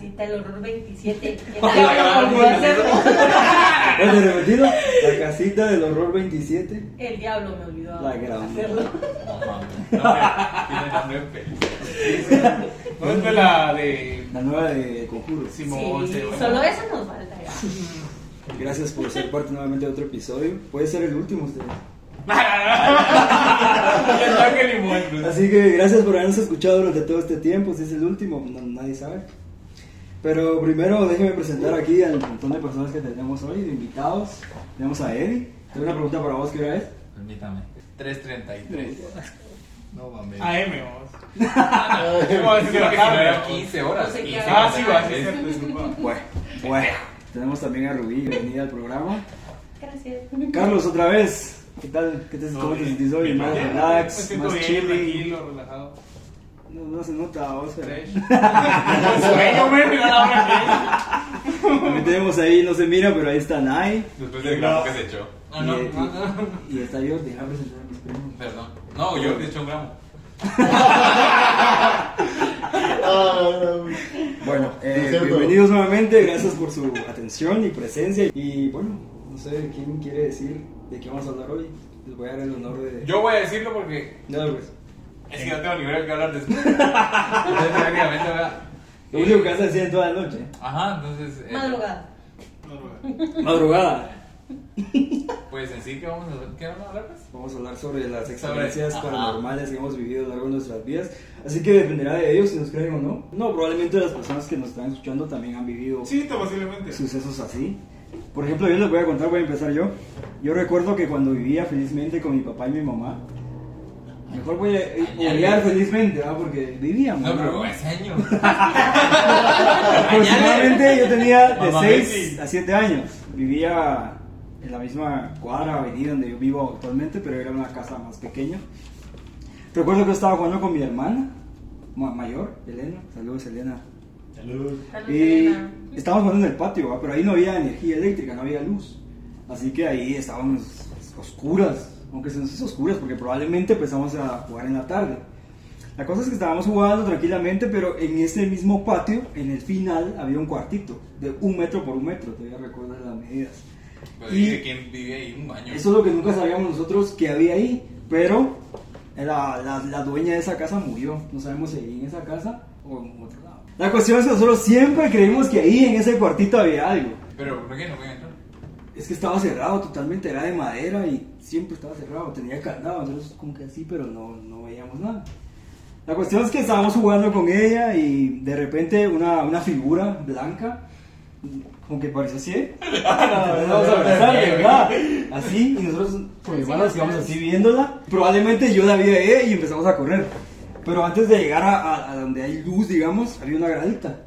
volvió a ay, hacerlo. Oye, repetido, la casita del horror 27. El diablo me olvidó La gran. hacerlo. ¿No es de la de La nueva de Conjuros. Simón? Sí, solo eso nos falta ya. Gracias por ser parte nuevamente de otro episodio. Puede ser el último ustedes. Así que gracias por habernos escuchado durante todo este tiempo. Si es el último, no- nadie sabe. Pero primero déjenme presentar aquí al montón de personas que tenemos hoy, de invitados. Tenemos a Eddie. Tengo una pregunta para vos, ¿qué hora es? Permítame. 3.33. No mames. AM, vamos. ¿Qué va a de la tarde? 15 horas. No sé qué 15 Ah, sí, va, cierto, disculpa. Bueno, bueno. Tenemos también a Rubí, bienvenida al programa. Gracias. Carlos, otra vez. ¿Qué tal? ¿Qué te, ¿Cómo te sentís hoy? Más relax, más chilling. tranquilo, relajado. No, no se nota. Fresh. Con sueño, me mira la hora También tenemos ahí, no se mira, pero ahí está Nai. Después del gramo que se echó. Ah, no, y, no, no. y- y está yo, deja presentar a mis primos. Perdón. No, yo he hecho un gramo. Bueno, eh, bienvenidos nuevamente, gracias por su atención y presencia. Y bueno, no sé quién quiere decir de qué vamos a hablar hoy. Les voy a dar el honor de. Yo voy a decirlo porque Dale, pues. Es que no tengo ni de qué hablar después. Entonces, prácticamente, ¿verdad? Lo único que vas a decir en toda la noche. Ajá, entonces. eh, Madrugada. Madrugada. Pues en sí, ¿qué vamos a hablar? ¿Qué vamos a hablar? Pues? Vamos a hablar sobre las experiencias Ajá. paranormales que hemos vivido a lo largo de nuestras vidas. Así que dependerá de ellos si nos creen o no. No, probablemente las personas que nos están escuchando también han vivido Sí, posiblemente. sucesos así. Por ejemplo, yo les voy a contar, voy a empezar yo. Yo recuerdo que cuando vivía felizmente con mi papá y mi mamá, mejor voy a obviar felizmente, ¿verdad? Porque vivíamos. No, pero ese año. Aproximadamente yo tenía de Mamá 6 Messi. a 7 años. Vivía en la misma cuadra, avenida donde yo vivo actualmente, pero era una casa más pequeña. Recuerdo que estaba jugando con mi hermana ma- mayor, Elena. Saludos, Elena. Salud. Carlos Y Elena. estábamos jugando en el patio, pero ahí no había energía eléctrica, no había luz. Así que ahí estábamos oscuras, aunque se nos hizo oscuras porque probablemente empezamos a jugar en la tarde. La cosa es que estábamos jugando tranquilamente, pero en ese mismo patio, en el final, había un cuartito de un metro por un metro, todavía recuerdo las medidas. Pero Y- ¿quién vive ahí? Un baño. Eso es lo que nunca sabíamos nosotros que había ahí, pero la, la, la dueña de esa casa murió. No sabemos si ahí en esa casa o en otro lado. La cuestión es que nosotros siempre creímos que ahí en ese cuartito había algo. Pero, ¿por qué no? Es que estaba cerrado totalmente, era de madera y siempre estaba cerrado, tenía candado, entonces como que así, pero no, no veíamos nada. La cuestión es que estábamos jugando con ella y de repente una, una figura blanca, como que parecía así, ¿eh? Vamos a abrazar, ¿verdad? Así, y nosotros con mi nos quedamos así viéndola. Probablemente yo la vi a ella y empezamos a correr. Pero antes de llegar a, a- a donde hay luz, digamos, había una gradita.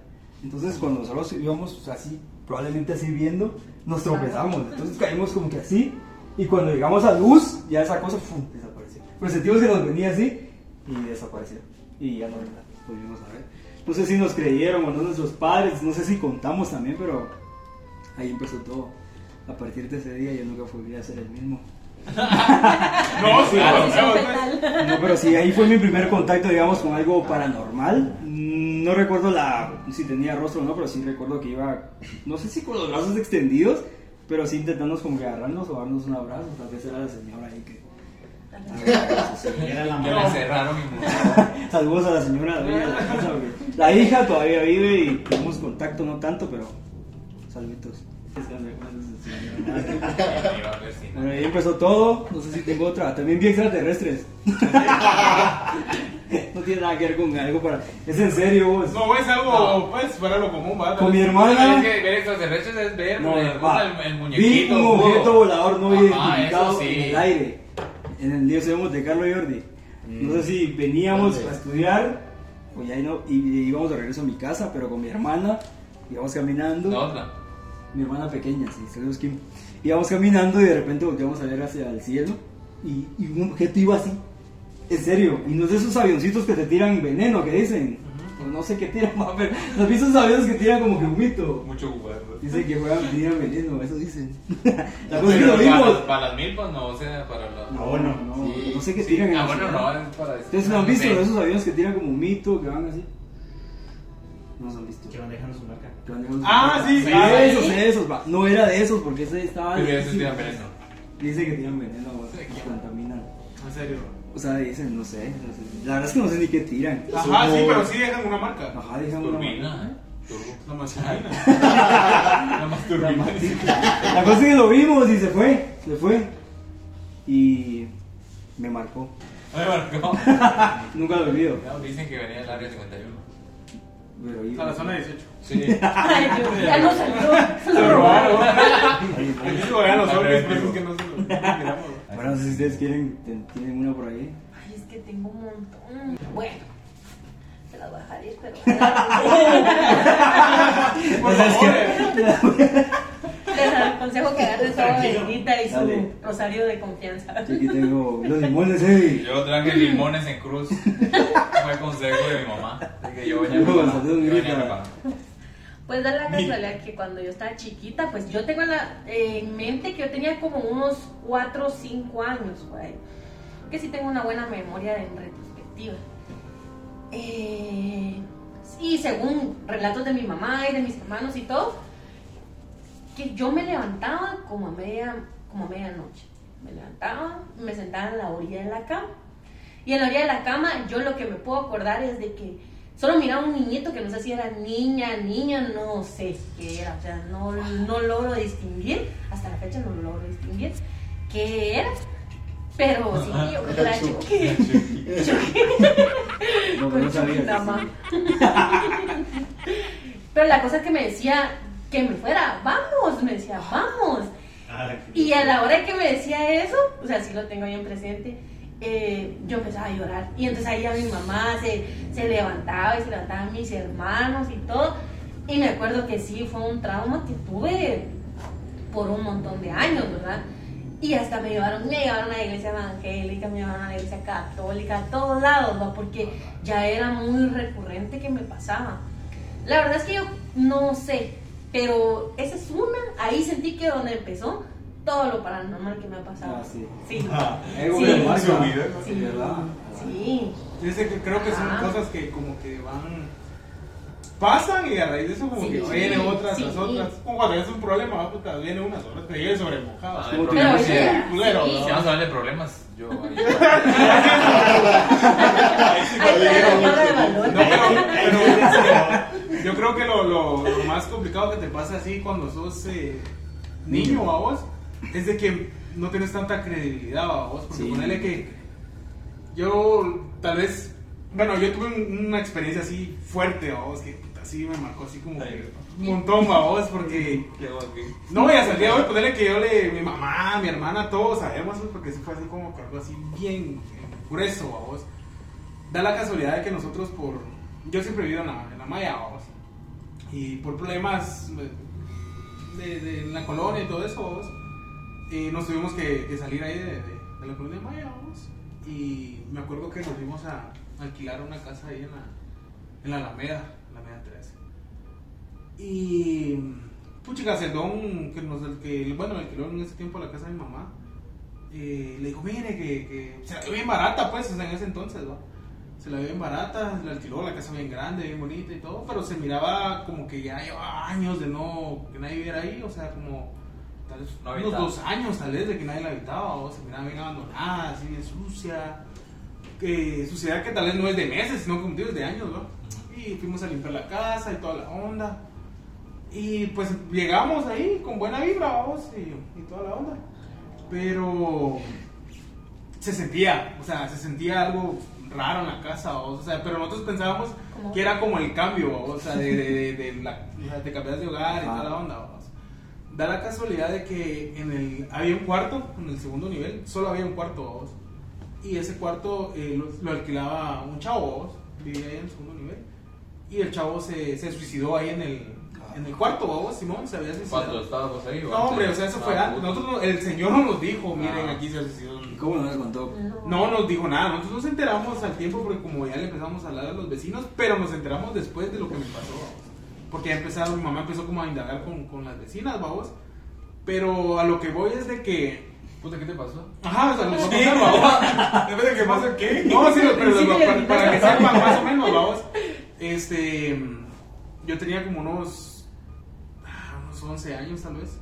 Entonces cuando nosotros íbamos así, probablemente así viendo, nos tropezamos. Entonces caímos como que así. Y cuando llegamos a luz, ya esa cosa ¡fum! desapareció. Pero sentimos que nos venía así y desapareció. Y ya no la volvimos a ver. No sé si nos creyeron o no nuestros padres, no sé si contamos también, pero ahí empezó todo. A partir de ese día yo nunca volví a ser el mismo. No, sí, Ah, no, sí, no. No, pero sí, ahí fue mi primer contacto, digamos, con algo paranormal. No recuerdo la, si tenía rostro o no, pero sí recuerdo que iba, no sé si con los brazos extendidos, pero sí intentando como que agarrarnos o darnos un abrazo. Tal vez era la señora ahí que... Era la mamá. cerraron Saludos a la señora la casa. porque La hija todavía vive y tenemos contacto, no tanto, pero saluditos. Bueno, ahí empezó todo. No sé si tengo otra. También vi extraterrestres. no tiene nada que ver con algo para. Es en serio, vos. No, es algo, pues, fuera lo común, ¿va? Con mi Es hermana. que ver extraterrestres es ver No, el, va. el, el Vi muñequito. un puro. objeto volador no Ajá, identificado sí. en el aire. En el Dios de Monte Carlo Jordi. No sé si veníamos ¿Dónde? a estudiar o ya no, y, y íbamos de regreso a mi casa, pero con mi hermana íbamos caminando. La otra. Mi hermana pequeña, sí, saludos Kim. Íbamos caminando y de repente volteamos a ver hacia el cielo y, y un objeto iba así. En serio, y no es de esos avioncitos que te tiran veneno que dicen. no sé qué tiran, pero ¿no has visto esos aviones que tiran como que humito? Mucho jugador. Dicen que juegan, tiran veneno, eso dicen. La cosa es que para, vimos. las- para las milpas no, o sea, para las. No, bueno, no, Sí, no sé qué sí. tiran. en Ah, bueno, no, es para. ¿Ustedes no han visto sé. esos aviones que tiran como humito, que van así? No los han visto. Que van dejando su marca. Que van dejando- Ah, sí, Sí, ah, esos, sí. esos, va. No era de esos porque ese estaba. Pero esos tiran veneno. Dice que tiran veneno, contaminan. En serio. O sea, dicen, no sé, no sé. La verdad es que no sé ni qué tiran. Ajá, sí, pero sí dejan una marca. Ajá, dejan una Turbina, ¿eh? Turbo. La masculina. Nada más La turbina. La cosa es que lo vimos y se fue, se fue. Y me marcó. Me marcó. Nunca lo olvido. No, dicen que venía del área 51. Pero ahí- A la zona 18. Sí. Ay, Dios, ya no salió. Se lo lo robaron. Ahí, se vean los hombres, creativo. es que no se miramos. Bueno, no sé si ustedes quieren, ten- tienen una por ahí. Ay, es que tengo un montón. Bueno, se las voy a dejar ir, pero. Por O sea, es favor, que-. Les aconsejo que agarren su abuelita y su Dale. rosario de confianza. Aquí tengo los limones, eh. Yo traje limones en cruz. Fue consejo de mi mamá. Así que yo preparado. saludos, Pues da la casualidad que cuando yo estaba chiquita, pues yo tengo en, mente que yo tenía como unos 4 o 5 años, ahí. Que sí tengo una buena memoria en retrospectiva. Eh, y según relatos de mi mamá y de mis hermanos y todo, que yo me levantaba como a media, como a medianoche. Me levantaba, me sentaba en la orilla de la cama. Y en la orilla de la cama, yo lo que me puedo acordar es de que solo miraba un niñito que no sé si era niña, niña, no sé qué era. O sea, no, no logro distinguir, hasta la fecha no logro distinguir qué era. Pero sí, yo. Chucky. No, pero Con no sabía. Más. Pero la cosa es que me decía que me fuera, vamos, me decía, vamos. Ah, Y a la hora que me decía eso, o sea, sí lo tengo bien presente, eh, yo empezaba a llorar. Y entonces ahí a mi mamá se, se levantaba y se levantaban mis hermanos y todo. Y me acuerdo que sí, fue un trauma que tuve por un montón de años, ¿verdad? Y hasta me llevaron, me llevaron a la iglesia evangélica, me llevaron a la iglesia católica, a todos lados, ¿va? Porque ya era muy recurrente que me pasaba. La verdad es que yo no sé, pero esa es una, ahí sentí que donde empezó todo lo paranormal que me ha pasado. Ah, sí. Sí. Algo Sí. que marca. Su vida. Sí, ¿verdad? Sí. Que creo que son Ajá. cosas que como que van pasan y a raíz de eso como Sí, que vienen otras sí. tras otras. Como cuando es un problema, va, puta, viene unas horas, te llegue sobre mojado. Ah, Pero que- sí, culero, sí. Si vamos a hablar de problemas, yo. ahí- pero no de. No, pero, pero yo creo que lo, lo- lo más complicado que te pasa así cuando sos eh, niño a vos es de que no tienes tanta credibilidad a vos. Porque Sí. ponele que yo tal vez, bueno, yo tuve un- una experiencia así fuerte a vos que así me marcó así como que un montón a vos porque no, y hasta el día de hoy, ponerle que yo le, mi mamá, mi hermana, todos sabemos, porque eso fue así como que algo así bien grueso, vos. Da la casualidad de que nosotros por, yo siempre he vivido en la, en la Maya, vos. Y por problemas de, de, en la colonia y todo eso, vos, nos tuvimos que, salir ahí de, la colonia Maya, vos. Y me acuerdo que nos fuimos a alquilar una casa ahí en la, en la Alameda, Alameda 13. Y puchica, el don que bueno, alquiló en ese tiempo la casa de mi mamá, eh, le dijo, mire, que, se la dio bien barata, pues, en ese entonces, ¿no? Se la dio bien barata, le alquiló la casa bien grande, bien bonita y todo, pero se miraba como que ya llevaba años de no, que nadie viviera ahí, o sea, como tal vez No unos dos años tal vez de que nadie la habitaba, o se miraba bien abandonada, así bien sucia, que suciedad que tal vez no es de meses, sino como digo, es de años, ¿no? Y fuimos a limpiar la casa y toda la onda. Y pues llegamos ahí con buena vibra, vamos, y, y toda la onda. Pero se sentía, o sea, se sentía algo raro en la casa, o sea, pero nosotros pensábamos ¿Cómo? que era como el cambio, o sea, de, de, de, de la, te cambias de hogar y toda la onda, vamos. Da la casualidad de que en el, había un cuarto, en el segundo nivel, solo había un cuarto, vamos. Y ese cuarto eh, lo, lo alquilaba un chavo, vamos, vivía ahí en el segundo nivel. Y el chavo se, se suicidó ahí en el, en el cuarto, babos, Simón se había suicidado. ¿Cuándo estabas ahí? No, hombre, o sea, eso fue antes. Nosotros, no- el señor no nos dijo, miren, Ah. aquí se suicidó. ¿Y cómo no les contó? No nos dijo nada, nosotros nos enteramos al tiempo porque como ya le empezamos a hablar a los vecinos, pero nos enteramos después de lo que me pasó. Porque ya empezaron, mi mamá empezó como a indagar con, con las vecinas, babos. Pero a lo que voy es de que Puta, ¿qué te pasó? Ajá, o sea, los voy a contar, babos. Depende de qué pasa, ¿qué? No, sí, pero Sí, lo- sí, para, sí. para que sepan más o menos, vamos. Este, yo tenía como unos, ah, unos 11 años tal vez.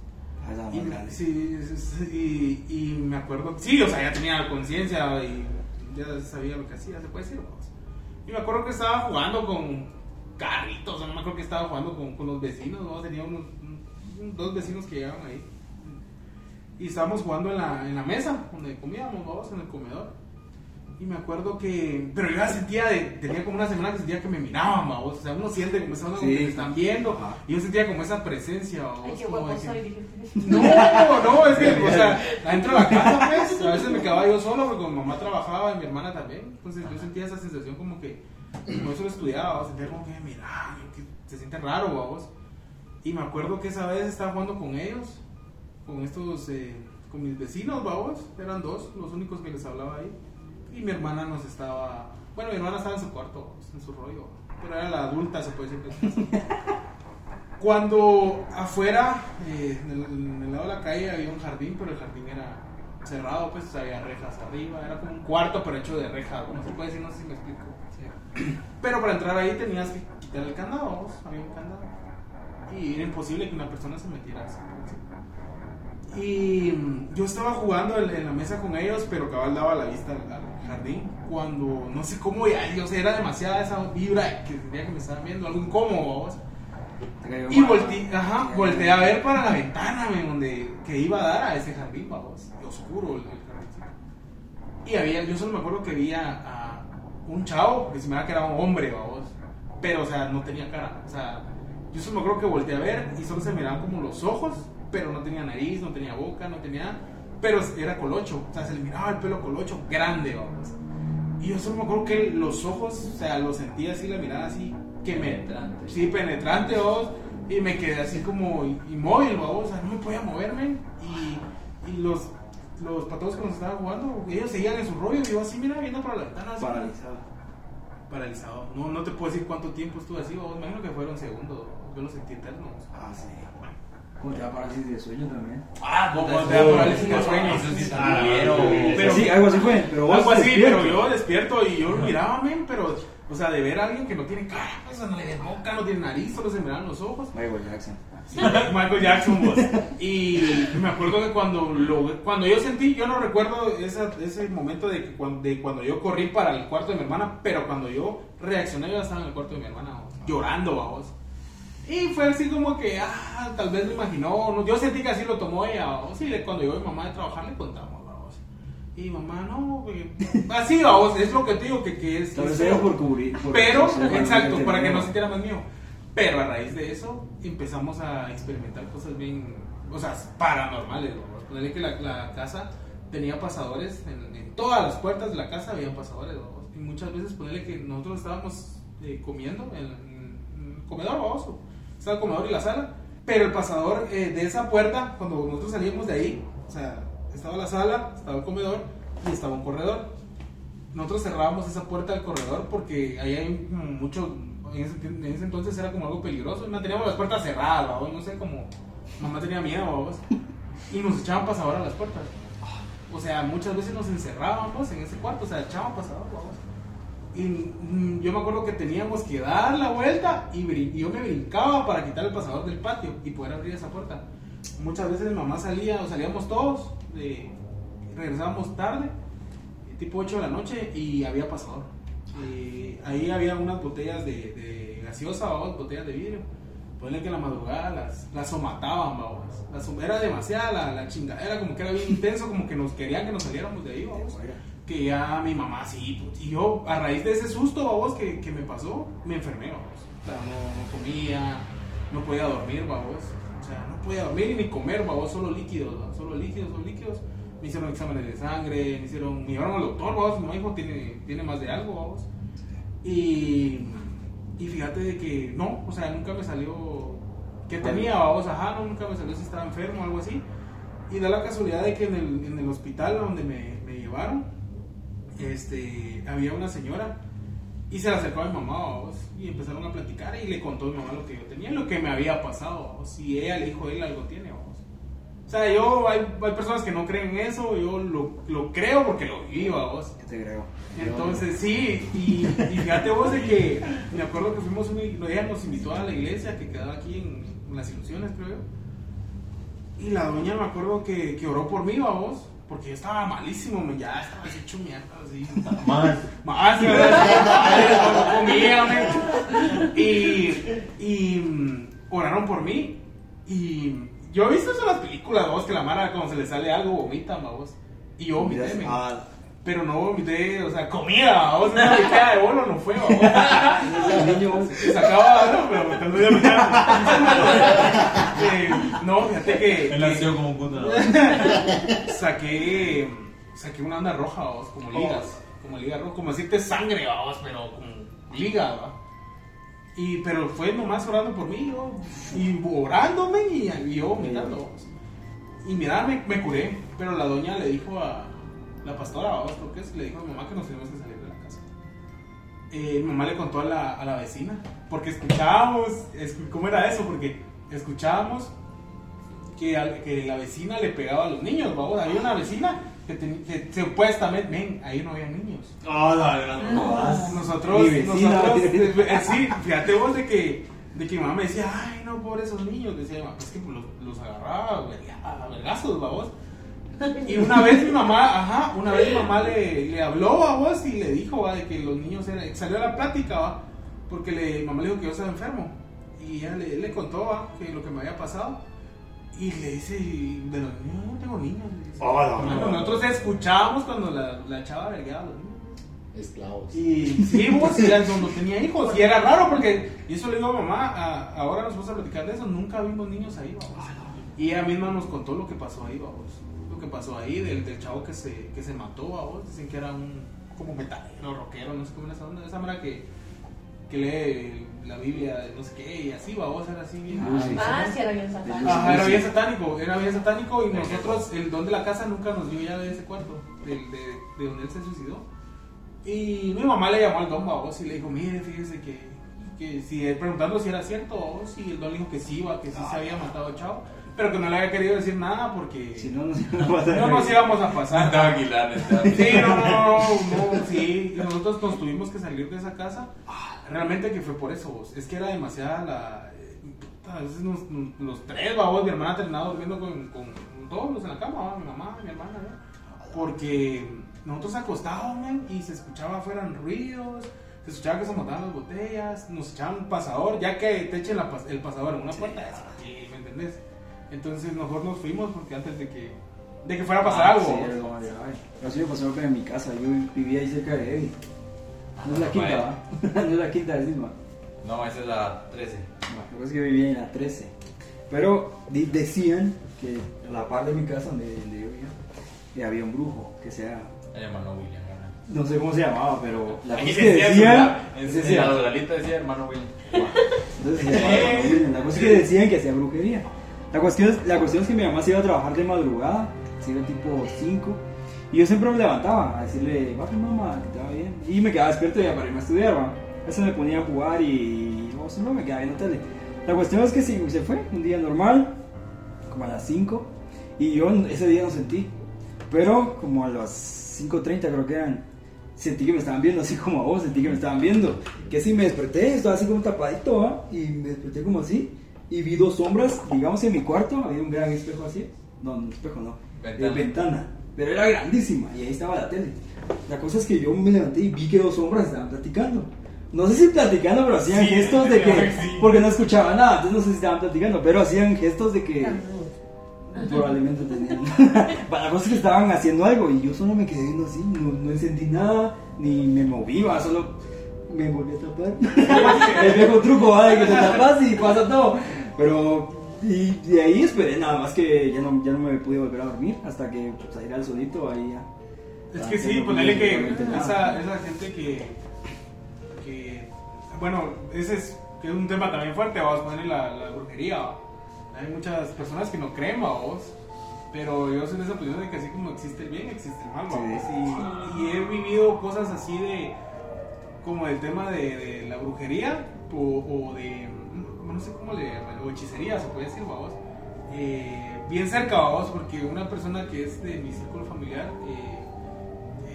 Ah, Y, sí, sí, sí, y, y me acuerdo, sí, o sea, ya tenía conciencia y ya sabía lo que hacía, se puede decir, vamos. Y me acuerdo que estaba jugando con carritos, o no me acuerdo que estaba jugando con, con los vecinos, ¿no? tenía unos, un- dos vecinos que llegaban ahí. Y estábamos jugando en la, en la mesa, donde comíamos, vamos, en el comedor. Y me acuerdo que. Pero yo ya sentía, de, tenía como una semana que sentía que me miraban, vamos. O sea, uno siente como, esa onda como Sí. que me están viendo. Ajá. Y yo sentía como esa presencia, vamos. Ay, qué como de guapo que- soy, no, no, es que, o sea, adentro de la casa, pues, a veces me quedaba yo solo porque mi mamá trabajaba y mi hermana también. Entonces yo sentía esa sensación como que, como eso lo estudiaba, sentía como que, mira, se siente raro, vamos. Y me acuerdo que esa vez estaba jugando con ellos, con estos, eh, con mis vecinos, vamos, eran dos, los únicos que les hablaba ahí. Y mi hermana nos estaba, bueno, mi hermana estaba en su cuarto, en su rollo, pero era la adulta, se puede decir. cuando afuera, eh, en, el, en lado de la calle había un jardín, pero el jardín era cerrado, pues había rejas arriba, era como un cuarto pero hecho de rejas, no se puede decir, no sé si me explico. Pero para entrar ahí tenías que quitar el candado, había un candado. Y era imposible que una persona se metiera así. Y mm, yo estaba jugando en, la mesa con ellos, pero cabal daba la vista al, jardín. Cuando no sé cómo, ya, yo era demasiada esa vibra que sentía que me estaban viendo, algo incómodo, Y volteé, ajá, volteé a ver para la ventana, donde que iba a dar a ese jardín, vamos, oscuro el, el jardincito. Y había, yo solo me acuerdo que vi a, a un chavo, que se me da que era un hombre, vamos, pero, o sea, no tenía cara, o sea, yo solo me acuerdo que volteé a ver y solo se miraban como los ojos, pero no tenía nariz, no tenía boca, no tenía, pero era colocho, o sea, se le miraba el pelo colocho grande, vamos. Y yo solo me acuerdo que los ojos, o sea, lo sentía así, la mirada así, que me... Penetrante. Sí, penetrante, vos. Y me quedé así como inmóvil, vos. O sea, no me podía moverme. Y, y los, los patos que nos estaban jugando, ellos seguían en su rollo. Y yo así, mira, viendo para la ventana. Así, Paralizado. Paralizado. No, no te puedo decir cuánto tiempo estuve así, vos. Me imagino que fueron segundos. Yo lo sentí eterno. Ah, sí. ¿Cómo te da parálisis de sueño también? Ah, como te da parálisis de sueño. Eso sí está Ah. Pero- sí, algo así fue. Pero vos Algo así, despierto. pero yo despierto y yo lo miraba, men, pero, o sea, de ver a alguien que no tiene cara, pues, no le boca, no tiene nariz, solo se miraban los ojos. Michael Jackson. Sí, Michael Jackson, vos. Y me acuerdo que cuando, lo, cuando yo sentí, yo no recuerdo esa- ese momento de, que cuando, de cuando yo corrí para el cuarto de mi hermana, pero cuando yo reaccioné, yo estaba en el cuarto de mi hermana, vos, llorando, vamos. Y fue así como que, ah, tal vez lo imaginó. no, yo sentí que así lo tomó ella, vamos. Y le- cuando llegó mi mamá de trabajar, le contamos. Y mamá, no, que- así, vamos, es lo que te digo, que, que es. Tal vez por cubrir. por- pero, exacto, para que no nuevo. sintiera más mío. Pero a raíz de eso empezamos a experimentar cosas bien, o sea, paranormales. ¿no? Ponerle que la, la casa tenía pasadores, en, en todas las puertas de la casa había pasadores. ¿no? Y muchas veces ponerle que nosotros estábamos eh, comiendo en, en el comedor, vamos, estaba el comedor y la sala, pero el pasador eh, de esa puerta, cuando nosotros salíamos de ahí, o sea, estaba la sala, estaba el comedor y estaba un corredor nosotros cerrábamos esa puerta del corredor porque ahí hay mucho en ese, en entonces era como algo peligroso y manteníamos las puertas cerradas no sé como mamá tenía miedo y nos echaban pasador a las puertas. O sea muchas veces nos encerrábamos en ese cuarto o sea echaban pasador y mm, yo me acuerdo que teníamos que dar la vuelta y, yo me brincaba para quitar el pasador del patio y poder abrir esa puerta. Muchas veces mamá salía o salíamos todos de, regresábamos tarde tipo 8 de la noche y había pasador. Y ahí había unas botellas de, de gaseosa, o botellas de vidrio. Ponle que en la madrugada las, las somataban, babos. Las era demasiada la, la chingadera, como que era bien intenso, como que nos querían que nos saliéramos de ahí, babos. Que ya mi mamá sí, pues, y yo a raíz de ese susto, babos, que, que me pasó, me enfermé, babos. O sea, no, no comía, no podía dormir, babos. O sea, no podía dormir ni comer, babos, solo líquidos, babos, solo líquidos, solo líquidos me hicieron exámenes de sangre, me hicieron, me llevaron al doctor, vamos, mi hijo tiene, tiene más de algo, vamos. Y, y fíjate de que no, o sea, nunca me salió que tenía, vamos, ajá, no, nunca me salió si estaba enfermo o algo así. Y da la casualidad de que en el, en el hospital donde me, me llevaron, este, había una señora y se le acercó a mi mamá, vamos, y empezaron a platicar y le contó a mi mamá lo que yo tenía, lo que me había pasado, vamos, y ella le dijo, él algo tiene, vamos. O sea, yo, hay, hay personas que no creen en eso, yo lo, lo creo porque lo viví, vamos. ¿Qué te creo? Entonces, sí, y, y fíjate vos de que me acuerdo que fuimos, una, ella nos invitó a la iglesia que quedaba aquí en, en Las Ilusiones, creo yo. Y la doña me acuerdo que, que oró por mí, vos, porque yo estaba malísimo, me, ya estaba así hecho mierda, así. Más. Más, ¿verdad? no comía, men. Y, y mm, oraron por mí. Y yo he visto eso en las películas, vos, que la mara cuando se le sale algo vomita, vos. Y yo vomité, men. Ah, Pero no vomité, o sea, comida, me queda de bolo, no fue, niño, Se sacaba, no, pero me tengo eh, No, fíjate que. Él nació como un puto. ¿no? saqué, saqué una onda roja, vos, como ligas. Como liga roja, como decirte sangre, vos, pero como liga, va. Y, pero fue nomás orando por mí, yo, y orándome y, yo vomitando. vos. Y mira, me, curé, pero la doña le dijo a la pastora, creo que le dijo a mi mamá que nos teníamos que salir de la casa. Eh, mi mamá le contó a la, a la vecina, porque escuchábamos, escu- ¿cómo era eso? Porque escuchábamos que, que la vecina le pegaba a los niños, había una vecina que, teni- que supuestamente, ven, ahí no había niños. Oh, la gran no. Nosotros, nosotros, eh, eh, sí, fíjate vos de que, de que mi mamá me decía, ay, no, por esos niños, decía mamá, es que pues, los, los agarraba a vergazos, vamos. Y una vez mi mamá, ajá, una vez mi mamá le, le habló a vos y le dijo, va, de que los niños eran, salió a la plática, va, porque le, mi mamá le dijo que yo estaba enfermo. Y ella le, le contó, va, que lo que me había pasado. Y le dice, de los niños, no tengo niños. le dice. Oh, la Bueno, gran- nosotros escuchábamos cuando la, la chava vergueaba a los niños. Esclavos. Y sí, vos, y era cuando tenía hijos. Y era raro porque, y eso le digo a mamá, a- ahora nos vamos a platicar de eso, nunca vimos niños ahí, vamos. Y ella misma nos contó lo que pasó ahí, vamos. Lo que pasó ahí del, del chavo que se, que se mató, vamos. Dicen que era un, como metalero, rockero, no sé cómo era esa onda. Esa manera que, que lee la Biblia, no sé qué, y así, vamos, era así bien. Ah, sí. Ah, sí, era bien satánico. Ajá, era bien satánico, era bien satánico y nosotros, el don de la casa nunca nos dio llave de ese cuarto, de, de donde él se suicidó. Y mi mamá le llamó al don babos y le dijo, mire, fíjese que, que si él preguntando si era cierto o si el don le dijo que sí, va, que sí se había matado a Chavo, pero que no le había querido decir nada porque Si no, no se va a pasar. no nos íbamos a pasar. Alquilar, necesitaba Sí, no, no, no, no, no, sí. Y nosotros nos tuvimos que salir de esa casa. Realmente que fue por eso, vos. Es que era demasiada la. eh, A veces nos- nos- los tres, babos, mi hermana terminaba durmiendo con, con todos los en la cama, ¿va? mi mamá, mi hermana, ¿no? Porque nosotros acostados, man, y se escuchaba afuera ruidos, se escuchaba que se montaban las botellas, nos echaban un pasador, ya que te echen la el pasador en una puerta, ¿me entendés? Entonces nosotros nos fuimos porque antes de que, de que fuera a pasar algo. Sí, grave. Así me pasó en mi casa. Yo vivía ahí cerca de Evi. No es la quinta, ¿va? No es la quinta de Sisma. No, esa es la 13. Bueno, es que vivía en la 13. Pero decían que a la par de mi casa, donde, donde yo vivía, había un brujo que sea. El hermano William. No sé cómo se llamaba, pero la cosa es que decía, decían. En, decía- la decía hermano William. Entonces, se llamaba Hermano William. la cosa es que decían que hacía brujería. La cuestión, es, la cuestión es que mi mamá se iba a trabajar de madrugada, se iba tipo 5, y yo siempre me levantaba a decirle, va mamá, que te va bien. Y me quedaba despierto ya para irme a estudiar, va. Veces me ponía a jugar y no, siempre me quedaba viendo tele. La cuestión es que sí, se fue, un día normal, como a las 5, y yo ese día no sentí. Pero como a las 5.30 creo que eran, sentí que me estaban viendo, así como a vos, sentí que me estaban viendo. Que sí, me desperté, estaba así como tapadito, ¿va? y me desperté como así, y vi dos sombras, digamos en mi cuarto, había un gran espejo así, no, no espejo no, Ventana. eh, ventana, pero era grandísima, y ahí estaba la tele. La cosa es que yo me levanté y vi que dos sombras estaban platicando. No sé si platicando, pero hacían Sí, gestos de que, sí. porque no escuchaba nada, entonces no sé si estaban platicando, pero hacían gestos de que... Probablemente tenían. Para cosas que estaban haciendo algo y yo solo me quedé viendo así, no, no encendí nada, ni me moví, va, solo me volví a tapar. El viejo truco, va, de que te tapas y pasa todo. Pero, y de ahí esperé nada más que ya no, ya no me pude volver a dormir hasta que pues, saliera el solito ahí ya. Es que sí, no ponerle que esa, esa gente que, que, bueno, ese es que es un tema también fuerte, vamos a poner la, la brujería. ¿va? Hay muchas personas que no creen, vos. Pero yo soy de esa posición de que así como existe el bien, existe el mal, vamos. Y, y he vivido cosas así de. como el tema de, de la brujería o, o de. No sé cómo le llaman, o hechicería, se puede decir, vamos. Eh, bien cerca, vamos, porque una persona que es de mi círculo familiar eh,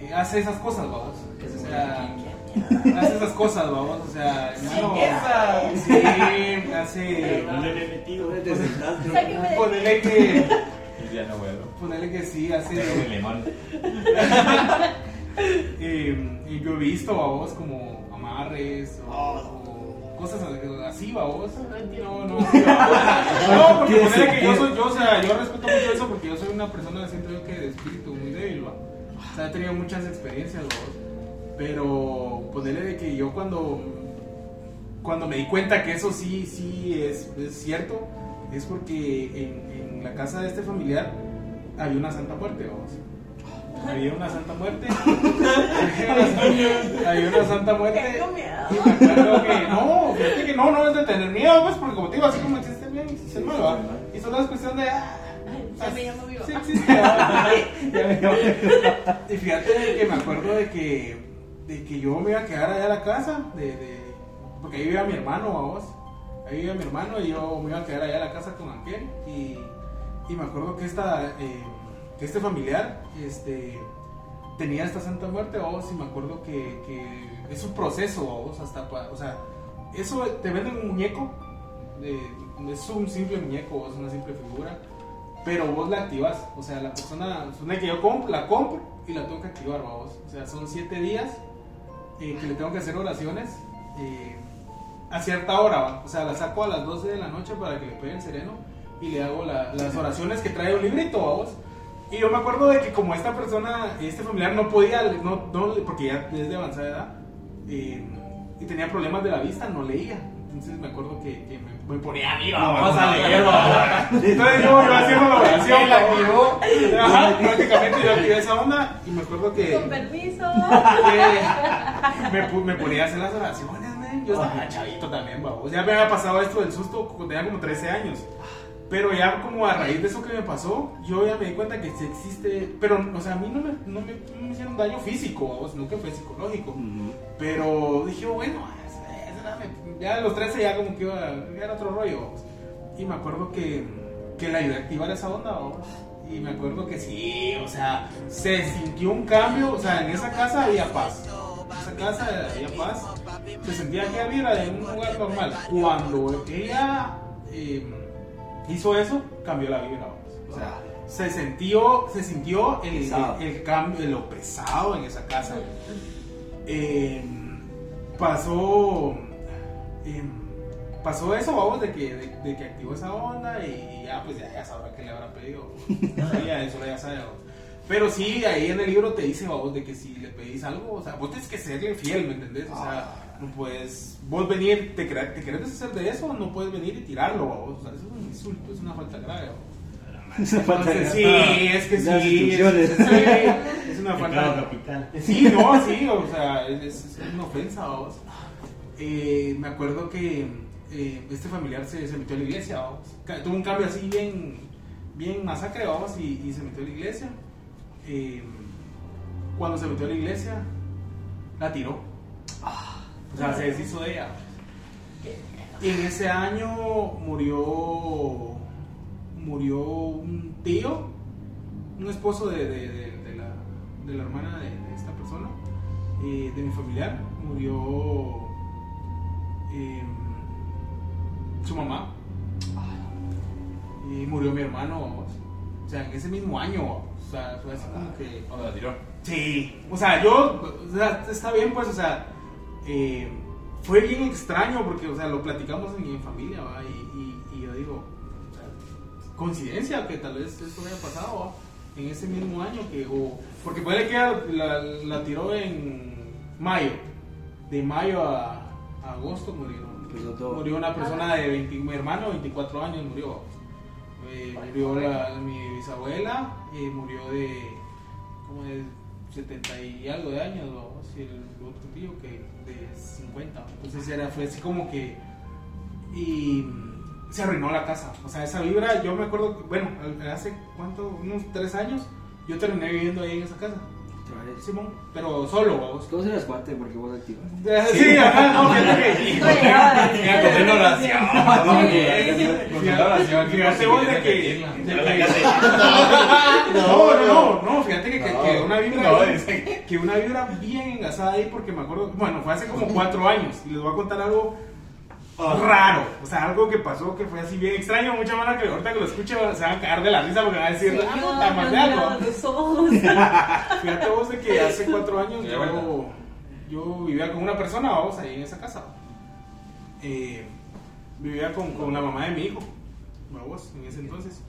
eh, hace esas cosas, vamos. O sea, hace esas cosas, vamos. O sea, hermano, sí, hace. ¿Dónde le he metido? Ponele que. Ya no. Ponele que sí, hace. Eh, y yo he visto, vamos, como amarres o, o cosas así, vamos. No, no, babos. no, porque ponele que yo soy, yo, o sea, yo respeto mucho eso porque yo soy una persona, siento yo que de espíritu muy débil, va. O sea, he tenido muchas experiencias, vamos. Pero ponerle de que yo cuando, cuando me di cuenta que eso sí, sí es, es cierto, es porque en, en la casa de este familiar había una santa muerte, vamos. Había una santa muerte. había, una santa, había una santa muerte. Tengo miedo. Y me acuerdo que no, fíjate que no, no es de tener miedo, pues, porque como te digo, así como existe el bien, existe el mal, ¿va? Y solo es cuestión de. ah, ya me llamo. Sí existe, ¿va? Ya me llamo. Y fíjate que me acuerdo de que, de que yo me iba a quedar allá a la casa, de, de- porque ahí vivía mi hermano, vamos. Ahí vivía mi hermano y yo me iba a quedar allá a la casa con Ángel. Y, y me acuerdo que, esta, eh, que este familiar este, tenía esta santa muerte, vamos. Y me acuerdo que, es un proceso, vamos, hasta pa- O sea, eso te venden un muñeco, de- es un simple muñeco, es una simple figura pero vos la activas. O sea, la persona, supone que yo compro, la compro y la tengo que activar, vos. O sea, son siete días eh, que le tengo que hacer oraciones eh, a cierta hora. O sea, la saco a las 12 de la noche para que le pegue el sereno y le hago la- las oraciones que trae un librito, vos. Y yo me acuerdo de que como esta persona, este familiar no podía, no, no, porque ya es de avanzada edad eh, y tenía problemas de la vista, no leía. Entonces me acuerdo que, que me, me ponía a mí, vamos a. Entonces yo iba haciendo la oración, la activó. Ajá, prácticamente yo activé esa onda y me acuerdo que, Con permiso. que me, pu- me ponía a hacer las oraciones, man. Yo estaba chavito también, babos. Ya me había pasado esto del susto cuando tenía como 13 años. Pero ya como a raíz de eso que me pasó, yo ya me di cuenta que sí existe, pero, o sea, a mí no me, no me, no me hicieron daño físico, sino que fue psicológico. Pero dije, bueno, dame. ya a los 13 ya como que iba, ya era otro rollo. Y me acuerdo que, que le ayudé a activar esa onda. Y me acuerdo que sí, o sea, se sintió un cambio. O sea, en esa casa había paz. En esa casa había paz. Se sentía que había de un lugar normal. Cuando ella eh, hizo eso, cambió la vibra. vamos. O sea, se sintió, se sintió el, el, el cambio, lo pesado en esa casa. Eh, pasó eh, pasó eso vamos de que, de, de que activó esa onda y ya pues ya, ya sabrá que le habrá pedido ya eso ya sabe pero sí ahí en el libro te dice vamos de que si le pedís algo o sea vos tienes que serle fiel ¿me entendés? o sea no puedes vos venir te, te querés deshacer de eso no puedes venir y tirarlo o sea eso es un insulto es una falta grave falta Entonces, sí es que sí es, sí, es una falta capital. Sí, no, sí, o sea, es, es una ofensa, vamos. Eh, me acuerdo que eh, este familiar se, se metió a la iglesia. Ca- Tuvo un cambio así bien, bien masacre, vamos, y, y se metió a la iglesia. Eh, cuando se metió a la iglesia, la tiró. O sea, se deshizo de ella. Y en ese año murió, murió un tío, un esposo de, de- de- de la, de la hermana de, esta persona, eh, de mi familiar, murió eh, su mamá y murió mi hermano, vamos. o sea, en ese mismo año, o sea, fue así como que... ¿Dónde la tiró? Sí, o sea, yo, o sea, está bien, pues, o sea, eh, fue bien extraño porque, o sea, lo platicamos en, en familia, ¿va? Y, y- y yo digo, o sea, coincidencia que tal vez esto haya pasado, ¿va? En ese mismo año que, o, porque puede que la, la tiró en mayo, de mayo a, a agosto murieron. Todo. Murió una persona de 20, mi hermano, 24 años, murió. Eh, murió la- mi bisabuela, eh, murió de como de 70 y algo de años, vamos, y el otro tío que de 50. Entonces era, fue así como que y mm, se arruinó la casa. O sea, esa vibra, yo me acuerdo, bueno, hace cuánto, unos tres años, yo terminé viviendo ahí en esa casa. Simón, pero solo, vos. Todos eras cuate porque vos activas. Sí, ajá, no, que. Oración. Oración. Fíjate vos de que. No, no, no, no, fíjate que, que, que una vibra. No, que una vibra bien engasada ahí porque me acuerdo, bueno, fue hace como cuatro años y les voy a contar algo raro, o sea, algo que pasó que fue así bien extraño, mucha mala que ahorita que lo escuche se van a caer de la risa porque van a decir, ah, puta madre, algo". los ojos. Fíjate vos de que hace cuatro años De yo, yo vivía con una persona, vamos, ahí en esa casa. Eh, vivía con, con la mamá de mi hijo, vamos, en ese entonces.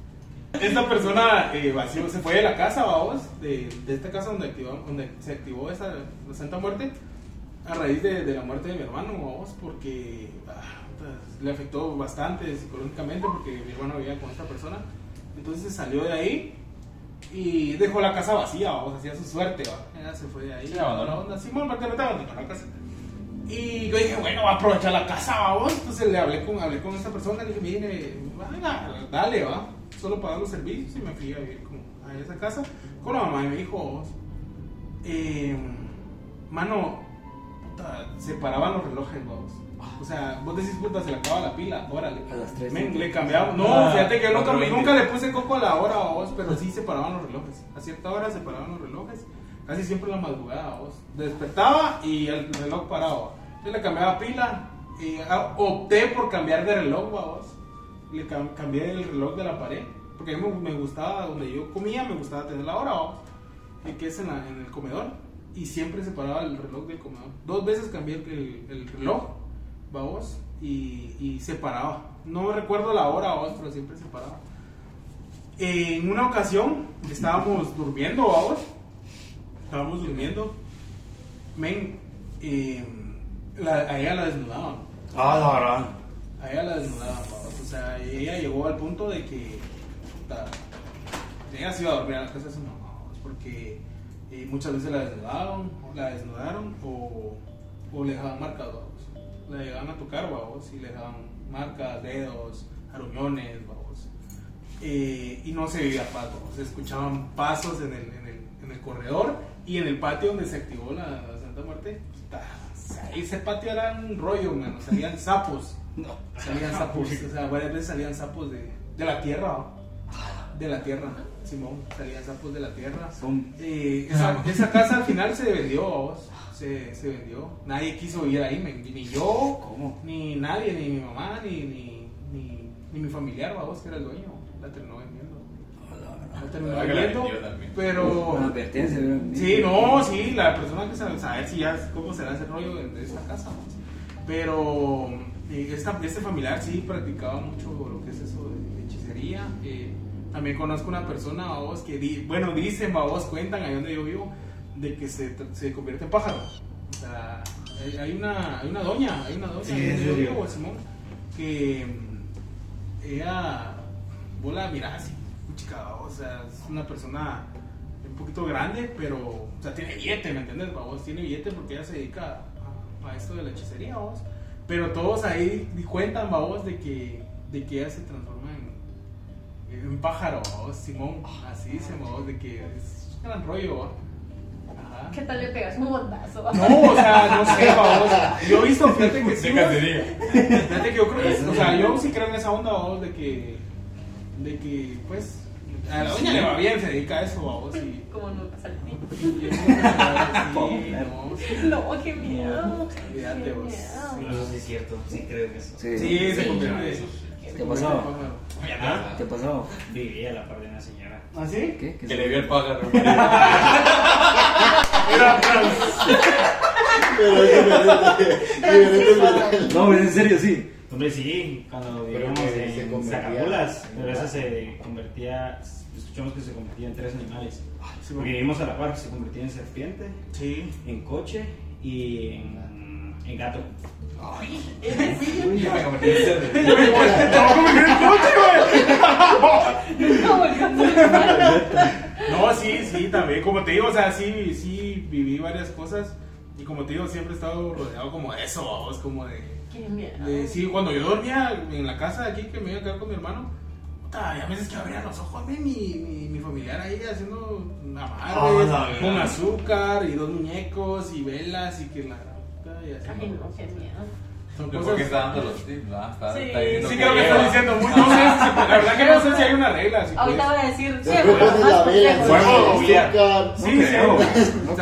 Esta persona eh, vació- se fue de la casa, vamos, de, de esta casa donde, activó, donde se activó esa la Santa Muerte, a raíz de, de la muerte de mi hermano, vamos, porque ah, pues, le afectó bastante psicológicamente porque mi hermano vivía con esta persona. Entonces se salió de ahí y dejó la casa vacía, vamos, hacía su suerte, va. Ella se fue de ahí. Sí, abandonó. Onda, Simón, prácticamente abandonó la casa. Y yo dije, bueno, va a aprovechar la casa, vamos. Entonces le hablé con, hablé con esta persona, le dije, mire, dale, va. Solo pagar los servicios y me fui a vivir con- a esa casa con la mamá de mi hijo, vamos. Eh, mano, puta, se paraban los relojes, vamos. O sea, vos decís, puta, se le acaba la pila, órale. A las tres, Men, ¿no? le cambiaba. No, Ah, fíjate que yo nunca, 4:20. nunca le puse coco a la hora, vos, pero sí se paraban los relojes. A cierta hora se paraban los relojes. Casi siempre en la madrugada, vos. Despertaba y el reloj paraba. Yo le cambiaba pila y ah, opté por cambiar de reloj, vos. Le cam- cambié el reloj de la pared. Porque a mí me, gustaba, donde yo comía, me gustaba tener la hora, Que es en, la- en el comedor. Y siempre se paraba el reloj del comedor. Dos veces cambié el, el reloj, vamos, y, y se paraba. No recuerdo la hora, vamos, pero siempre se paraba. En una ocasión estábamos durmiendo, vamos. Estábamos durmiendo. Men, eh, la- a ella la desnudaban. Ah, la verdad. A ella la desnudaban, vamos. O sea, ella llegó al punto de que. ella se iba a dormir a la casa de su mamá, vamos, porque eh, muchas veces la desnudaron, la desnudaron o, o le dejaban marcas. La llegaban a tocar, vamos, y le dejaban marcas, dedos, aruñones, vamos. Eh, y no se vivía paz. Se escuchaban pasos en el, en, el, en el corredor y en el patio donde se activó la, Santa Muerte. o sea, ese patio era un rollo, mano. Salían sapos. No. Salían sapos, o sea, varias veces salían sapos de, de la tierra, de la tierra, Simón, salían sapos de la tierra. Eh, esa, esa casa al final se vendió, vos, se, se vendió. Nadie quiso vivir ahí, men, ni yo, ¿Cómo? ni nadie, ni mi mamá, ni, ni, ni, ni mi familiar, vos, que era el dueño, la terminó vendiendo. La terminó vendiendo, pero... Una advertencia. Sí, no, sí, la persona que sabe, saber si ya cómo será ese rollo de, de esta casa. ¿no? Pero eh, esta, este familiar sí practicaba mucho lo que es eso de, de hechicería. eh, también conozco una persona, vos, que di- bueno, dicen, vos, cuentan ahí donde yo vivo, de que se, se convierte en pájaro. O sea, hay, una, hay una doña, hay una doña Sí, ahí en donde yo serio. vivo, Simón, que mm, ella, vos la mirás así, chica, o sea, es una persona un poquito grande, pero, o sea, tiene billete, ¿me entiendes? Vos tiene billete porque ella se dedica a, a esto de la hechicería, vos. Pero todos ahí cuentan, vos, de que, de que ella se transforma en, en pájaro, vos, Simón. Así dicen, vos, de que es un gran rollo. Ajá. ¿Qué tal le pegas un bondazo? No, o sea, no sé, vos. Yo he visto, fíjate que sí. Fíjate que yo creo que, o sea, yo sí creo en esa onda, vos, de que, de que, pues, a la doña le va bien, se dedica a eso, vos, y... Como no pasa sí, no, No, qué miedo. Qué vos. Sí. Eso sí es cierto, sí creo en eso. Sí. Sí, se Sí. convierte. ¿Qué se pasó? convierte en pájaro. ¿Qué pasó? Viví a la par de una señora. ¿Ah, sí? ¿Qué? ¿Qué Que le vio el pájaro. Era No, en serio, sí. Hombre, sí, cuando vivíamos en Zacapulas, en pero esa se convertía, escuchamos que se convertía en tres animales. Sí, Porque vivimos a la par, se convertía en serpiente, Sí. en coche y en, en gato. Yo me convertí en cerdo. No, sí, sí, también. Como te digo, o sea, sí, sí viví varias cosas. Y como te digo, siempre he estado rodeado como de eso, vos, como de... Qué miedo. de- sí, cuando yo dormía en la casa de aquí, que me iba a quedar con mi hermano, puta, había veces que abría los ojos, mi, mi, mi familiar ahí haciendo amarres, verdad. con azúcar y dos muñecos y velas y que la... y así, Ay, no, qué miedo. Yo cosas... creo que está dando los tips, ¿verdad? Está, Sí. está diciendo Sí, que creo que lleva. está diciendo muy... No sé, si- la verdad que no sé si hay una regla. Si Ahorita voy a decir, sí, la vela. Fuego. Sí, sí. no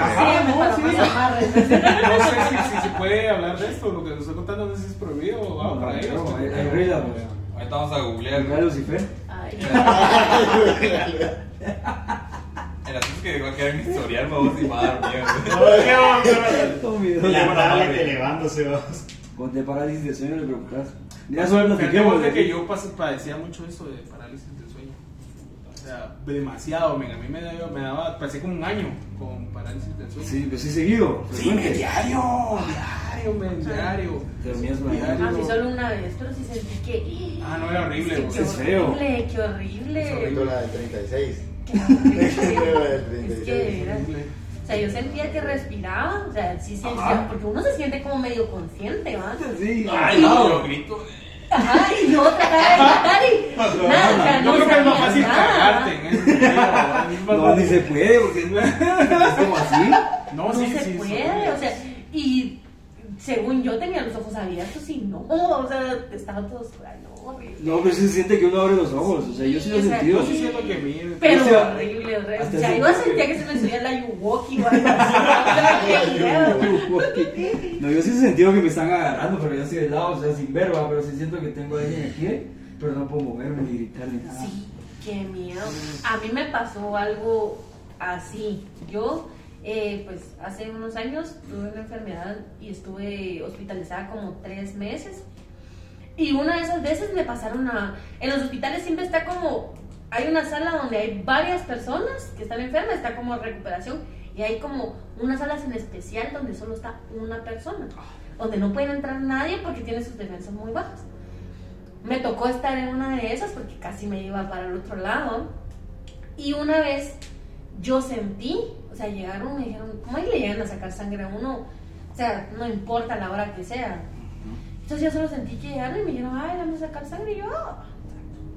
sé si, si se puede hablar de esto, lo que les estoy contando, no sé si es prohibido o No, para ellos. no, hay- pero- hay reglas, pues. Ahorita vamos a googlear. Mira Lucifer. Ay, El asunto es que va a quedar en historial, vamos, y va a dar miedo. Elevándose. Cuando te parálisis de sueño le preocupas. Mira, solo de de que yo padecía mucho eso de parálisis del sueño. O sea, demasiado, men. A mí me daba, me daba, pasé como un año con parálisis del sueño. Sí, pues sí, seguido. Sí, diario, diario, men, diario. Dormías Diario. A mí solo una vez, pero sí sentí que. Ah, no, era horrible, qué es feo. horrible, qué Es horrible. horrible la del 36. Qué horrible. Es 36. que era. Horrible. O sea, yo sentía que respiraba, o sea, sí sentía, porque uno se siente como medio consciente, ¿va? Sí. Ay, no, yo grito. Ajá, y yo gritar y nada, o sea, Yo no creo que es más sabía fácil nada. cagarte en ese más No, ni se puede, porque es como así. No, No sí, se puede, o sea, y según yo tenía los ojos abiertos y no, o sea, estaba todo no, horrible. No, pero sí se siente que uno abre los ojos. O sea, yo sí lo he sentido. Yo sí siento que mi... Pero O sea, horrible, horrible. hasta O sea, yo sentía que se me subía la Yuwoki o algo así. No, yo sí he sentido que me están agarrando, pero yo estoy de lado, o sea, sin verba, pero sí siento que tengo a alguien aquí, pero no puedo moverme ni gritar ni nada. Sí, qué miedo. A mí me pasó algo así. Yo, eh, pues, hace unos años tuve una enfermedad y estuve hospitalizada como tres meses. Y una de esas veces me pasaron a... En los hospitales siempre está como... Hay una sala donde hay varias personas que están enfermas, está como recuperación, y hay como unas salas en especial donde solo está una persona, donde no puede entrar nadie porque tiene sus defensas muy bajas. Me tocó estar en una de esas porque casi me iba para el otro lado. Y una vez yo sentí, o sea, llegaron me dijeron, ¿cómo le llegan a sacar sangre a uno? O sea, no importa la hora que sea. Entonces yo solo sentí que llegaron y me dijeron, ay, vamos a sacar sangre. Y yo, "Ah".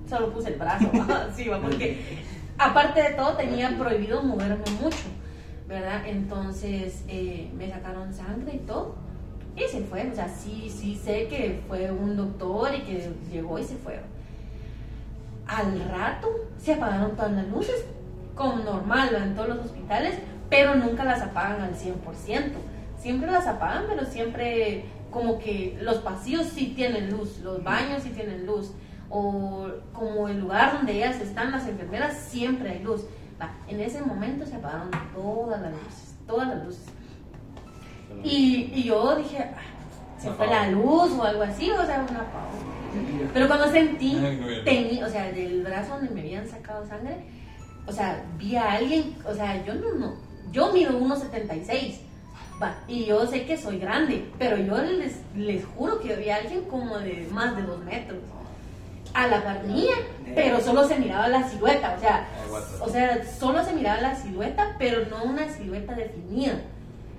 solo puse el brazo, así va, porque aparte de todo tenía prohibido moverme mucho, ¿verdad? Entonces eh, me sacaron sangre y todo. Y se fue, o sea, sí, sí sé que fue un doctor y que llegó y se fueron. Al rato se apagaron todas las luces, como normal ¿no? en todos los hospitales, pero nunca las apagan al 100%. Siempre las apagan, pero siempre como que los pasillos sí tienen luz, los baños sí tienen luz, o como el lugar donde ellas están, las enfermeras, siempre hay luz. Va, en ese momento se apagaron todas las luces, todas las luces. Y, y yo dije, "Ah, se fue la luz o algo así, o sea, una pausa. Pero cuando sentí, tenía, o sea, del brazo donde me habían sacado sangre, o sea, vi a alguien, o sea, yo no, no, yo mido 1,76, va, y yo sé que soy grande, pero yo les, les juro que vi a alguien como de más de 2 metros, a la par mía, pero solo se miraba la silueta, o sea, o sea, solo se miraba la silueta, pero no una silueta definida.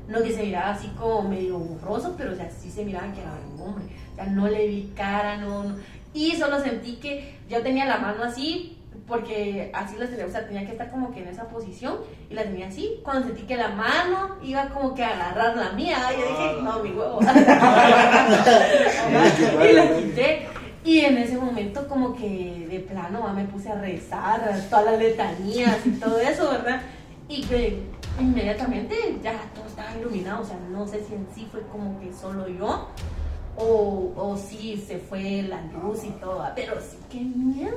No que se miraba así como medio borroso, pero o sea, sí se miraba que era un hombre. O sea, no le vi cara, no, no. Y solo sentí que yo tenía la mano así, porque así la tenía, o sea, tenía que estar como que en esa posición, y la tenía así. Cuando sentí que la mano iba como que a agarrar la mía, yo dije, no, mi huevo. y la quité. Y en ese momento como que de plano ah, me puse a rezar todas las letanías y todo eso, ¿verdad? Y que inmediatamente ya todo estaba iluminado, o sea, no sé si en sí fue como que solo yo o, o si se fue la luz y todo, ah, pero sí, qué miedo,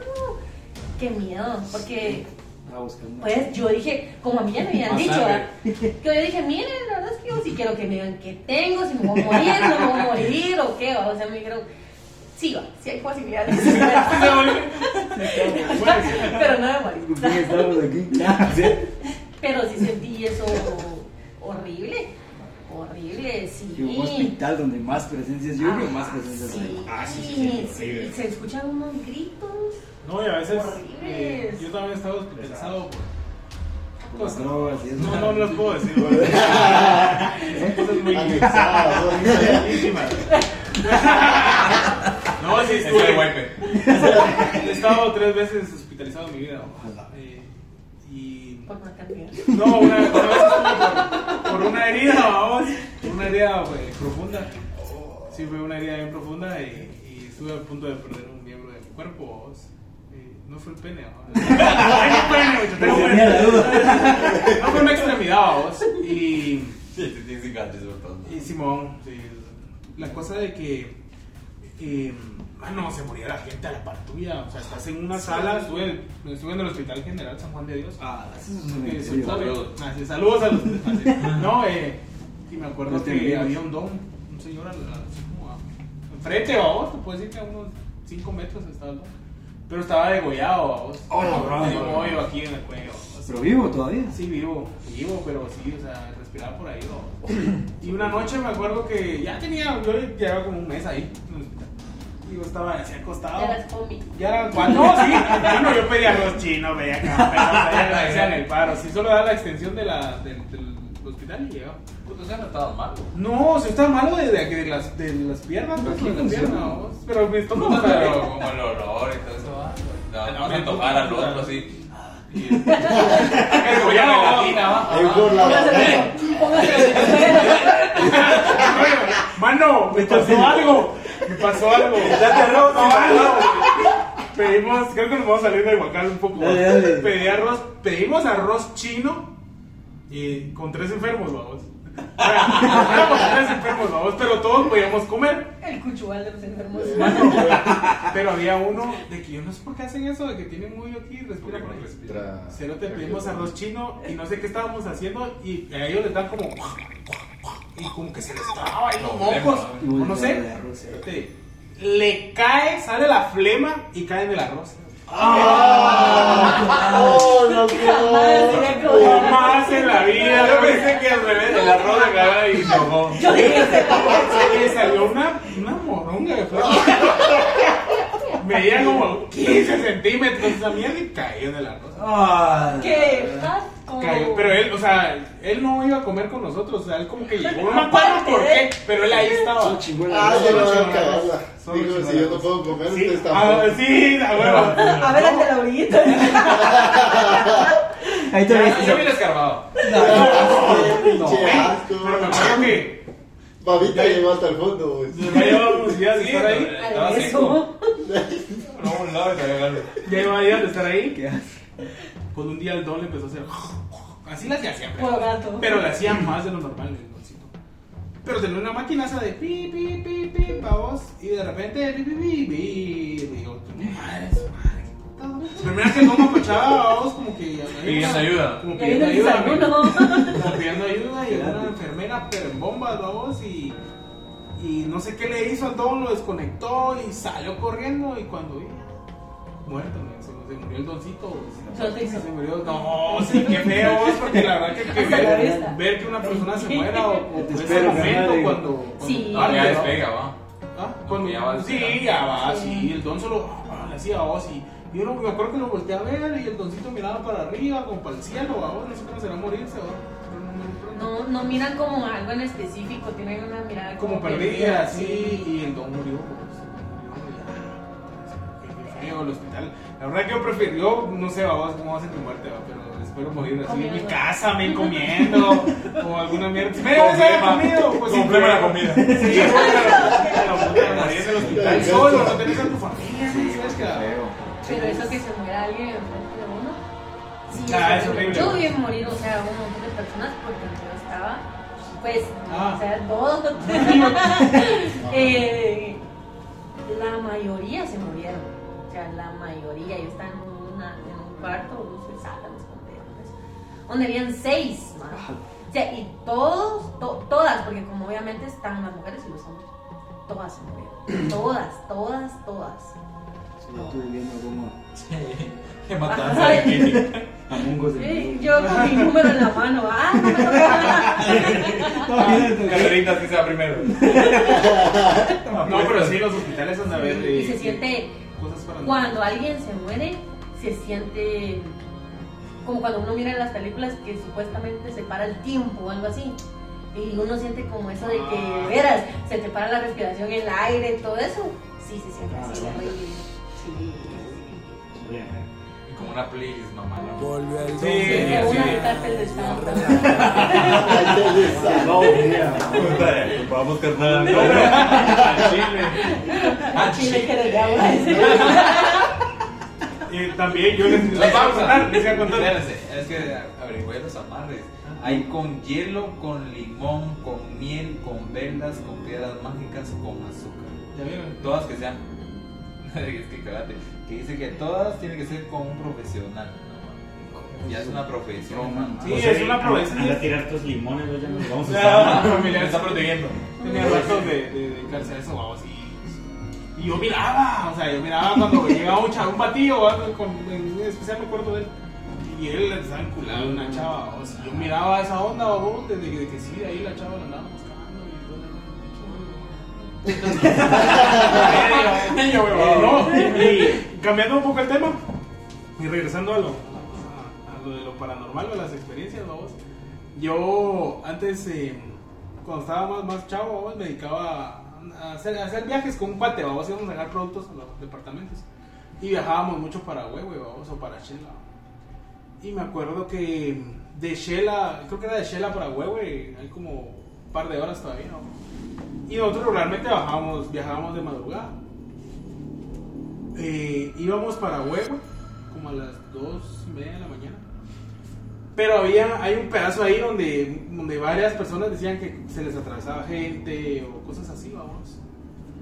qué miedo, porque pues yo dije, como a mí ya me habían dicho, que yo dije, miren, la verdad es que yo sí quiero que me digan qué tengo, si me voy a morir, no me voy a morir o qué, o sea, me dijeron, sí, va, sí hay posibilidades, pero no me morí. ¿Con quién estamos aquí? Ah. Pero sí sentí eso horrible, horrible, sí. Que un hospital donde más presencias, yo creo que más presencias Sí, hay. Ah, sí, sí, sí, sí, horrible. se escuchan unos gritos. No, y a veces eh, yo también he estado hospitalizado por Cosas. eso. No, no, no los puedo decir. güey. Cosas muy Anexado, íntimas. No, sí, estuve. wipe. He estado tres veces hospitalizado en mi vida. Eh, y. Por. No, una, una vez estuve por, por una herida, vamos. Una herida pues, profunda. Sí, fue una herida bien profunda y, y estuve a punto de perder un miembro de mi cuerpo, vamos. No fue el pene, vamos. Tengo pene, mucho, tengo Tenía pene. la duda. No fue una extremidad, vamos. Y. Sí, todo. Y Simón, sí, la cosa de que, eh, mano, se moría la gente a la par tuya. O sea, estás en una sala, estuve, estuve en el Hospital General San Juan de Dios. Ah, eso es un Eh, saludos. Así, saludos a los. así. No, eh, y me acuerdo Los que había un don, un señor al- al- así como a- enfrente, vamos, te puedo decir que a unos 5 metros estaba el don. Pero estaba degollado. Oh, no. Tenía un hoyo aquí en el cuello. Pero vivo todavía. Sí, vivo, vivo, pero sí, o sea, respiraba por ahí. ¿no? Y una noche me acuerdo que ya tenía, yo llevaba como un mes ahí en el hospital. Y yo estaba así acostado. Ya las comí. Ya eran cuatro, no, sí. Bueno, yo pedía arroz chino, veía acá, hacían el paro. Sí, solo da la extensión de la, del, del hospital y llegaba. Puto, se han tratado mal. No, si estaba malo de, de, de las, de las piernas, pues, Aquí de las funciona. piernas, pero mi estómago Pero pero como el olor y todo eso. No, No, se tocar al otro así. La Mano, me pasó algo. Me pasó algo. No, no. Pedimos, creo que nos vamos a salir de Huacal un poco. Dale, dale. Pedí arroz, pedimos arroz chino y con tres enfermos, vamos. Éramos tres enfermos, vamos, pero todos podíamos comer. El cuchubal de los enfermos. Pero había uno de que yo no sé por qué hacen eso, de que tienen muy aquí y respira por ahí. Cero te pedimos arroz chino y no sé qué estábamos haciendo y a ellos les dan como y como que se les traba ahí los mocos no volteaba sé eh. Le cae sale la flema y cae en el arroz ¡Oh, no que- jamás en la vida. Yo pensé que al revés, el arroz de cagada y ahogó. Yo dije que se salió una, una moronga de flema medía como 15 centímetros esa mierda y cayó en el arroz Ah, ¿Qué? Cayó, pero él, o sea, él no iba a comer con nosotros, o sea, él como que llegó, no me acuerdo por qué, pero él ahí estaba. Ah, yo no voy Solo a cagarla. solo Digo, si la yo no puedo comer, Sí, ustedes ah, sí, a huevo. A ver, ante la orillita. Ahí te ves. Yo vi el escarbado. ¡Qué pinche Pero me asco! acuerdo que Babita llegó hasta el fondo, güey. ya llevábamos días de estar ahí. estaba seco. No, un lado Ya llevaba días de estar ahí. ¿Qué haces? Cuando un día el don le empezó a hacer. Así le hacía siempre. Pero le hacía más de lo normal el doncito. Pero tenía una máquina esa de pi, pi, pi, pi, pa' vos. Y de repente, pi, pi, pi, pi. Y digo, madre, su madre, Primero que no me apachaba, vos como que. Pidiendo ayuda. Como pidiendo ayuda. Como pidiendo ayuda y una enfermera, pero en bombas, vamos. Y, y no sé qué le hizo al don, lo desconectó y salió corriendo. Y cuando vi, muerto, me- se, se murió el doncito. Se murió. No, sí, qué feo, es porque la verdad que, que ver, que una persona se muera o, o ese momento cuando, cuando Sí. ya ¿no? despega, va. ¿Ah? Cuando, Ya va sí, ya va, Sí. sí. El don solo ah, le hacía voz y yo no, me acuerdo que lo volteé a ver y el doncito miraba para arriba, como para el cielo, ahora no sé cómo será morirse, no No, no miran como algo en específico, tienen una mirada como perdida, sí, y el don murió, pues, se murió, y ya, qué feo el hospital. La verdad que yo prefirió, no sé, vamos, cómo va a ser mi muerte, va, pero espero morir así en mi casa, me comiendo, o alguna mierda. Me haber comido, pues sí, Complema la comida. Sí, pero, morir en el hospital solo, no tenés a tu familia, sí, sabes que Pero eso que se muera alguien enfrente de uno. Sí, Ah, es horrible. Yo vi morir, o sea, un montón de personas porque yo estaba, pues, Ah. o sea, todos. eh, la mayoría se murieron. O sea, la mayoría. Yo estaba en, una, en un cuarto, no sé, sala, no sé donde habían seis, man. O sea, y todos, to- todas, porque como obviamente están las mujeres y los hombres, todas se murieron. Todas, todas, todas. Sí, yo estuve viendo como Qué matanza de. Sí, yo con mi número en la mano. Ah, no me tocaba. Carreritas que sea primero. No, pero sí, los hospitales han de haber. Y se siente, Cosas para cuando alguien se muere, se siente como cuando uno mira en las películas que supuestamente se para el tiempo o algo así. Y uno siente como eso de que, Ah. de veras, se te para la respiración, el aire, todo eso. Sí, se siente Ah, así, sí. Sí. Bien, Y como una playlist, mamá. ¿no? Sí, Sí, así una. Vamos carnal. Ah, chile que le llama ese. Y también yo les, les voy a contar, les voy a contar. Espérense, es que averigüé los amarres. Hay con hielo, con limón, con miel, con velas, con piedras mágicas, con azúcar. ¿Ya vieron? Todas que sean. es que cagate. Que dice que todas tienen que ser con un profesional. ¿no? Ya es una profesión, man. Sí, es una profesión. Anda a tirar tus limones, ya nos vamos a Ah, estar. Me está protegiendo. Tenía ratos de, de dedicarse a eso, vamos, y, y yo miraba, o sea, yo miraba cuando llegaba un, chavo, un batillo, con, en especial me acuerdo de él, y él le estaba enculado una chava, vamos, y yo miraba esa onda, vamos, desde que, de que sí, de ahí la chava la andaba cambiando un poco el tema y regresando a lo, lo de lo paranormal, a las experiencias, vamos. Yo antes, eh, cuando estaba más, más chavo, me dedicaba a hacer, viajes con un cuate, vamos, íbamos a dejar productos a los departamentos. Y viajábamos mucho para Huehue, vamos, o para Shela. Y me acuerdo que de Shela, creo que era de Shela para Huehue, hay como un par de horas todavía, ¿no? Y nosotros regularmente bajábamos, viajábamos de madrugada. Eh, íbamos para Huehue, como a las dos y media de la mañana. Pero había, hay un pedazo ahí donde, donde varias personas decían que se les atravesaba gente o cosas así, vamos.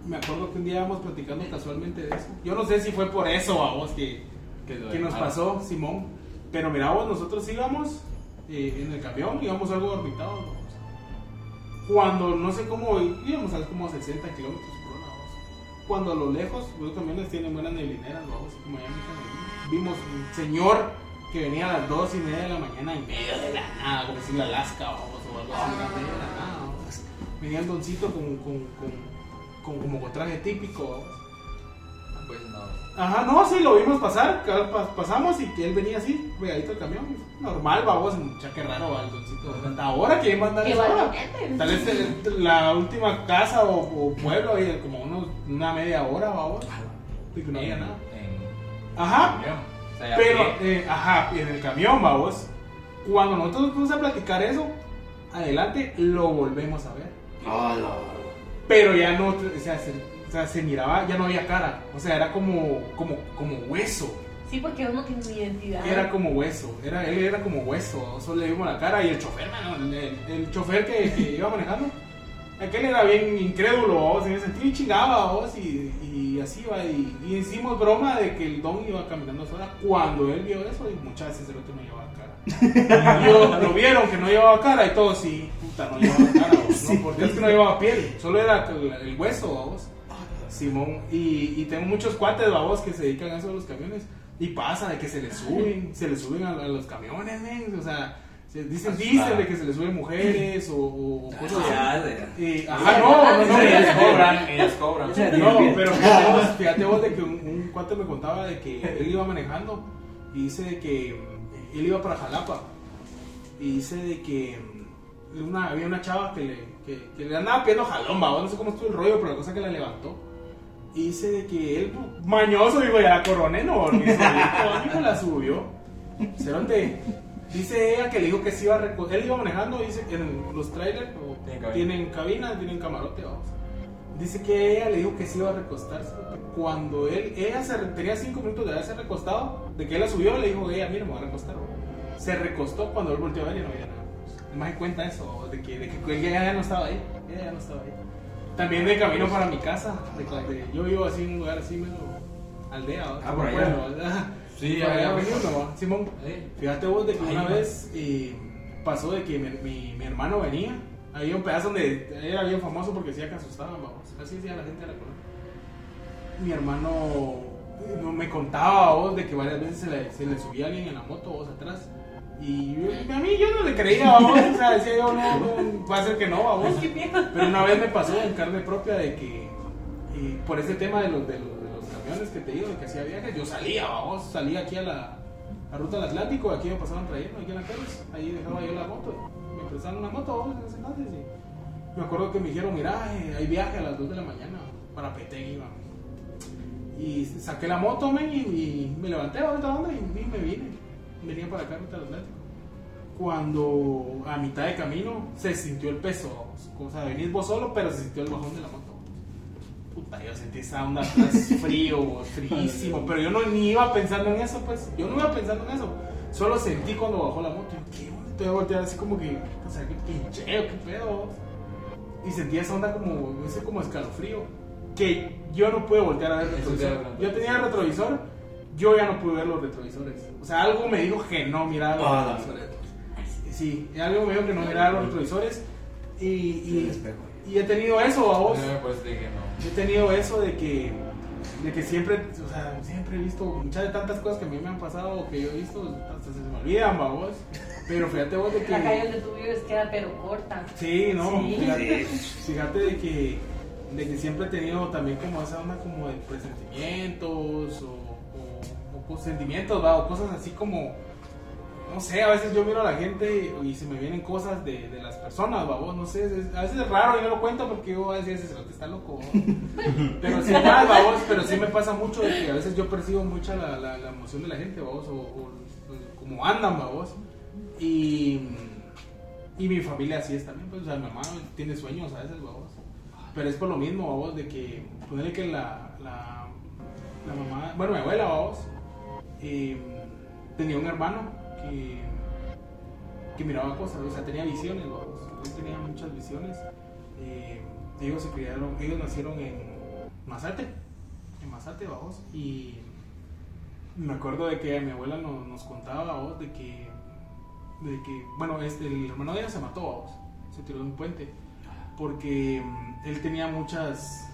Me acuerdo que un día íbamos platicando casualmente de eso. Yo no sé si fue por eso, vamos, que, Que que nos pasó, Simón. Pero mira, vos, nosotros íbamos eh, en el camión, íbamos algo orbitados. Cuando no sé cómo, íbamos a como a 60 kilómetros por hora. Cuando a lo lejos, los camiones tienen buenas neblineras, vamos, como allá vimos un señor que venía a las 2 y media de la mañana en medio de la nada, como si en Alaska, vamos, o algo así, en medio de la nada. Venía el doncito con, con, con, con como traje típico, vamos. Pues no. Ajá, no, sí, lo vimos pasar, pasamos y que él venía así, pegadito al camión, normal, vamos, mucha que raro, va, el doncito. Hasta ahora, ¿quién va a andar Que esa hora? valiente. Tal vez el- la última casa o, o pueblo, ahí, como unos, una media hora, vamos, y que no había nada. en Ajá. O sea, pero, que- eh, ajá, en el camión, vamos, cuando nosotros nos fuimos a platicar eso, adelante lo volvemos a ver. Ah, Pero ya no, o sea, se, o sea, se miraba, ya no había cara, o sea, era como, como, como hueso. Sí, porque uno tiene una identidad. Era como hueso, era, él era como hueso, solo le vimos la cara y el chofer, mano, el, el- chofer que, que iba manejando, aquel era bien incrédulo, vos, en ese sentido, y chingaba, vos, y, y así va, y, y hicimos broma de que el don iba caminando sola, cuando él vio eso, y muchas veces el otro no llevaba cara. Y yo- lo vieron que no llevaba cara, y todos, sí, puta, no llevaba cara, vos, no, porque es que no llevaba piel, solo era el, el hueso, vos. Simón, y, y tengo muchos cuates, babos, que se dedican a eso de los camiones. Y pasa de que se les suben, se les suben a, a los camiones, men, O sea, se dicen, dicen de que se les suben mujeres o, cosas así. Y- ajá, no, no, no, ellas cobran, ellas cobran. No, pero fíjate vos, fíjate vos de que un, un cuate me contaba de que él iba manejando y dice de que mm, él iba para Jalapa y dice de que mm, una, había una chava que le, que, que le andaba pidiendo jalón, va, no sé cómo estuvo el rollo, pero la cosa que la levantó. Y dice de que él, mañoso, digo, ya la coroné, no, solito, dijo, la subió. Cerote, dice ella que le dijo que se iba a recoger, él iba manejando, dice, en los trailers o Tienen cabina. tienen camarote, vamos. Dice que ella le dijo que se iba a recostarse. Cuando él, ella se, tenía cinco minutos de haberse recostado, de que él la subió, le dijo, ella, mira, me voy a recostar. Se recostó cuando él volteó a ver y no había nada. Más en cuenta eso, de que, de que ella ya no estaba ahí. Ella ya no estaba ahí. También de camino para mi casa, de yo vivo así en un lugar así medio aldea, ¿no? Ah, por allá. Sí, Por allá. Simón. Fíjate vos de que una vez eh, pasó de que mi, mi, mi hermano venía. Había un pedazo donde era bien famoso porque decía que asustaban, vamos. Así decía la gente de la colonia. Mi hermano eh, no me contaba vos de que varias veces se le, se le subía alguien en la moto vos atrás. Y yo- a mí yo no le creía, vamos. O sea, decía yo, no, no, va a ser que no, vamos. Pero una vez me pasó en carne propia de que, por ese tema de los, de los, de los camiones que te digo, de que hacía viajes, yo salía, vamos, salía aquí a la, la ruta del Atlántico, aquí me pasaban trayendo, aquí en la Carlos, ahí dejaba yo la moto, me prestaron una moto vamos, en ese entonces, y me acuerdo que me dijeron, mira, eh, hay viaje a las 2 de la mañana para Petén, iba. Y saqué la moto, men, y, y me levanté onda y, y me vine. Venía para acá, ruta del Atlántico. Cuando a mitad de camino se sintió el peso, o sea, venís vos solo, pero se sintió el bajón de la moto. Puta, yo sentí esa onda atrás frío, fríísimo, pero yo no ni iba pensando en eso, pues, yo no iba pensando en eso, solo sentí cuando bajó la moto, yo, ¿qué onda? Te voy a voltear así como que, o sea, qué pincheo, qué pedo, y sentí esa onda como, ese como escalofrío, que yo no pude voltear a ver el retrovisor, yo tenía el retrovisor, yo ya no pude ver los retrovisores, o sea, algo me dijo que no miraba los Ah, retrovisores, sí, algo me dijo que no miraba los retrovisores, y, y, y he tenido eso a vos, pues dije no. he tenido eso de que de que siempre o sea siempre he visto muchas de tantas cosas que a mí me han pasado o que yo he visto hasta se me olvidan babos pero fíjate vos de que La calle donde tú vives queda pero corta. sí no Sí. Fíjate, fíjate de que de que siempre he tenido también como esa onda como de presentimientos o, cos- sentimientos ¿va? o cosas así como no sé, a veces yo miro a la gente y se me vienen cosas de, de las personas, babos, no sé, es- a veces es raro y no lo cuento porque yo a ese cerote está loco, babos". pero sí babos, pero sí me pasa mucho de que a veces yo percibo mucha la, la, la emoción de la gente, babos, o, o, o como andan, babos, y, y mi familia así es también, pues, o sea, mi mamá tiene sueños a veces, babos, pero es por lo mismo, babos, de que, ponerle que la, la, la mamá, bueno, mi abuela, babos, eh, tenía un hermano que, que miraba cosas, o sea, tenía visiones, babos. Él tenía muchas visiones. Eh, ellos se criaron, ellos nacieron en Mazate, en Mazate, babos, y me acuerdo de que mi abuela nos, contaba, de que, de que, bueno, este, el hermano de ella se mató, babos, se tiró de un puente, porque mm, él tenía muchas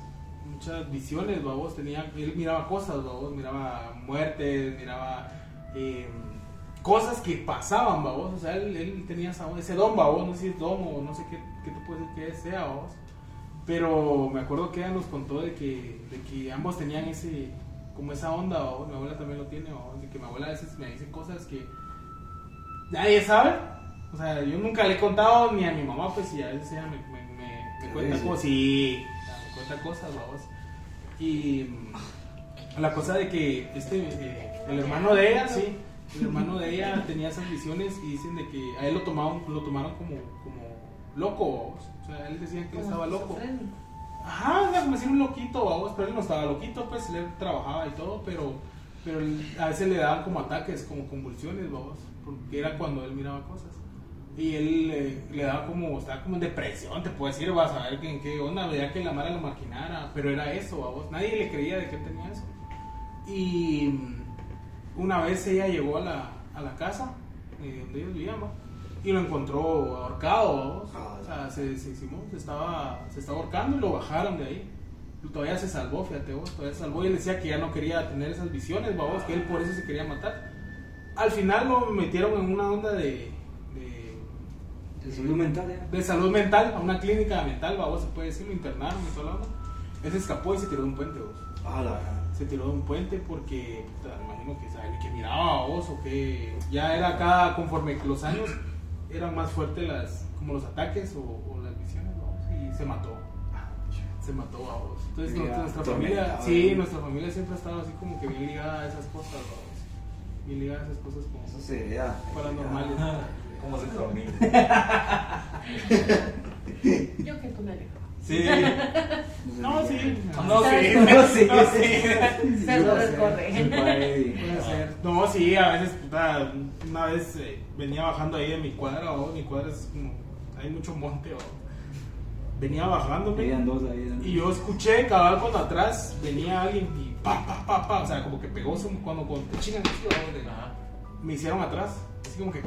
muchas visiones, babos, tenía, él miraba cosas, babos, miraba muertes, miraba eh, cosas que pasaban, babos, o sea, él, él tenía esa- ese don, babos, no sé si es don o no sé qué, qué te puede decir que sea, babos, pero me acuerdo que ella nos contó de que, de que ambos tenían ese, como esa onda, babos, mi abuela también lo tiene, babos, de que mi abuela a veces me dice cosas que nadie sabe, o sea, yo nunca le he contado ni a mi mamá, pues, y a veces ella me, me, me- me cuenta sí. cosas, cuenta cosas, babos, y mm, la cosa de que este, eh, el hermano de ella, sí, el hermano de ella tenía esas visiones y dicen de que a él lo tomaron, lo tomaron como, como loco, babos. o sea, él decía que él estaba loco. Ajá, como decir un loquito, vamos, pero él no estaba loquito, pues él trabajaba y todo, pero, pero a veces le daban como ataques, como convulsiones, vamos, porque era cuando él miraba cosas. Y él eh, le daba como, estaba como en depresión, te puedo decir, vas a ver en qué onda, veía que la mala lo maquinara, pero era eso, vamos, nadie le creía de que tenía eso. Y mm, una vez ella llegó a la, a la casa eh, donde ellos vivían, ¿va? y lo encontró ahorcado. Ah, o sea, se, se, Simón se estaba, se estaba ahorcando y lo bajaron de ahí. Y todavía se salvó, fíjate vos, todavía se salvó y él decía que ya no quería tener esas visiones, vamos, que él por eso se quería matar. Al final lo metieron en una onda de, De salud mental, ya. de salud mental, a una clínica mental, vamos, se puede decir, lo internaron la onda. Él se escapó y se tiró de un puente, vos Ah, la se tiró de un puente porque puta, me imagino que que miraba a vos o que ya era cada conforme los años eran más fuertes las como los ataques o, o las visiones ¿no? y se mató se mató a vos entonces Mira, nuestra, familia sí nuestra familia siempre ha estado así como que bien ligada a esas cosas ¿no? bien ligada a esas cosas como Eso se vea. paranormales ¿Cómo se dormía? Yo que tú me alejo. Sí. no sí No, sí. No, sí. no sí Se lo ser. No, sí, a veces, puta, una vez eh, venía bajando ahí de mi cuadra, o mi cuadra es como, hay mucho monte, o venía bajándome Veían dos ahí. ¿no? y yo escuché cabal cuando atrás venía alguien y pa, pa, pa, pa, o sea, como que pegó su- cuando, cuando te chingan me hicieron atrás, así como que,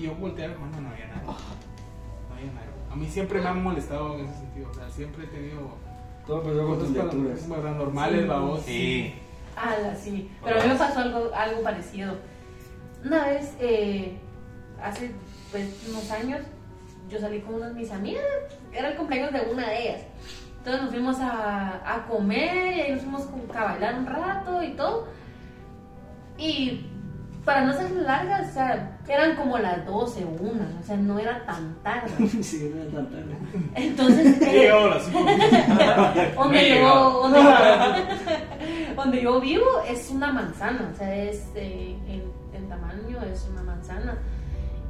y yo volteé, hermano, no había nada, no había nada. A mí siempre me han molestado en ese sentido, o sea, siempre he tenido Todo empezó con tus cosas lecturas. Sí. babos. Sí. Ah, sí. Pero a mí me pasó algo, algo parecido. Una vez, eh, hace pues, unos años, yo salí con unas de mis amigas. Era el cumpleaños de una de ellas. Entonces nos fuimos a, a comer y ahí nos fuimos a bailar un rato y todo. Y para no ser largas, o sea, eran como las 12 o 1, o sea, no era tan tarde. Sí, no era tan tarde. Entonces, eh, cinco. donde, yo, donde, donde yo vivo es una manzana, o sea, es eh, en, en tamaño es una manzana.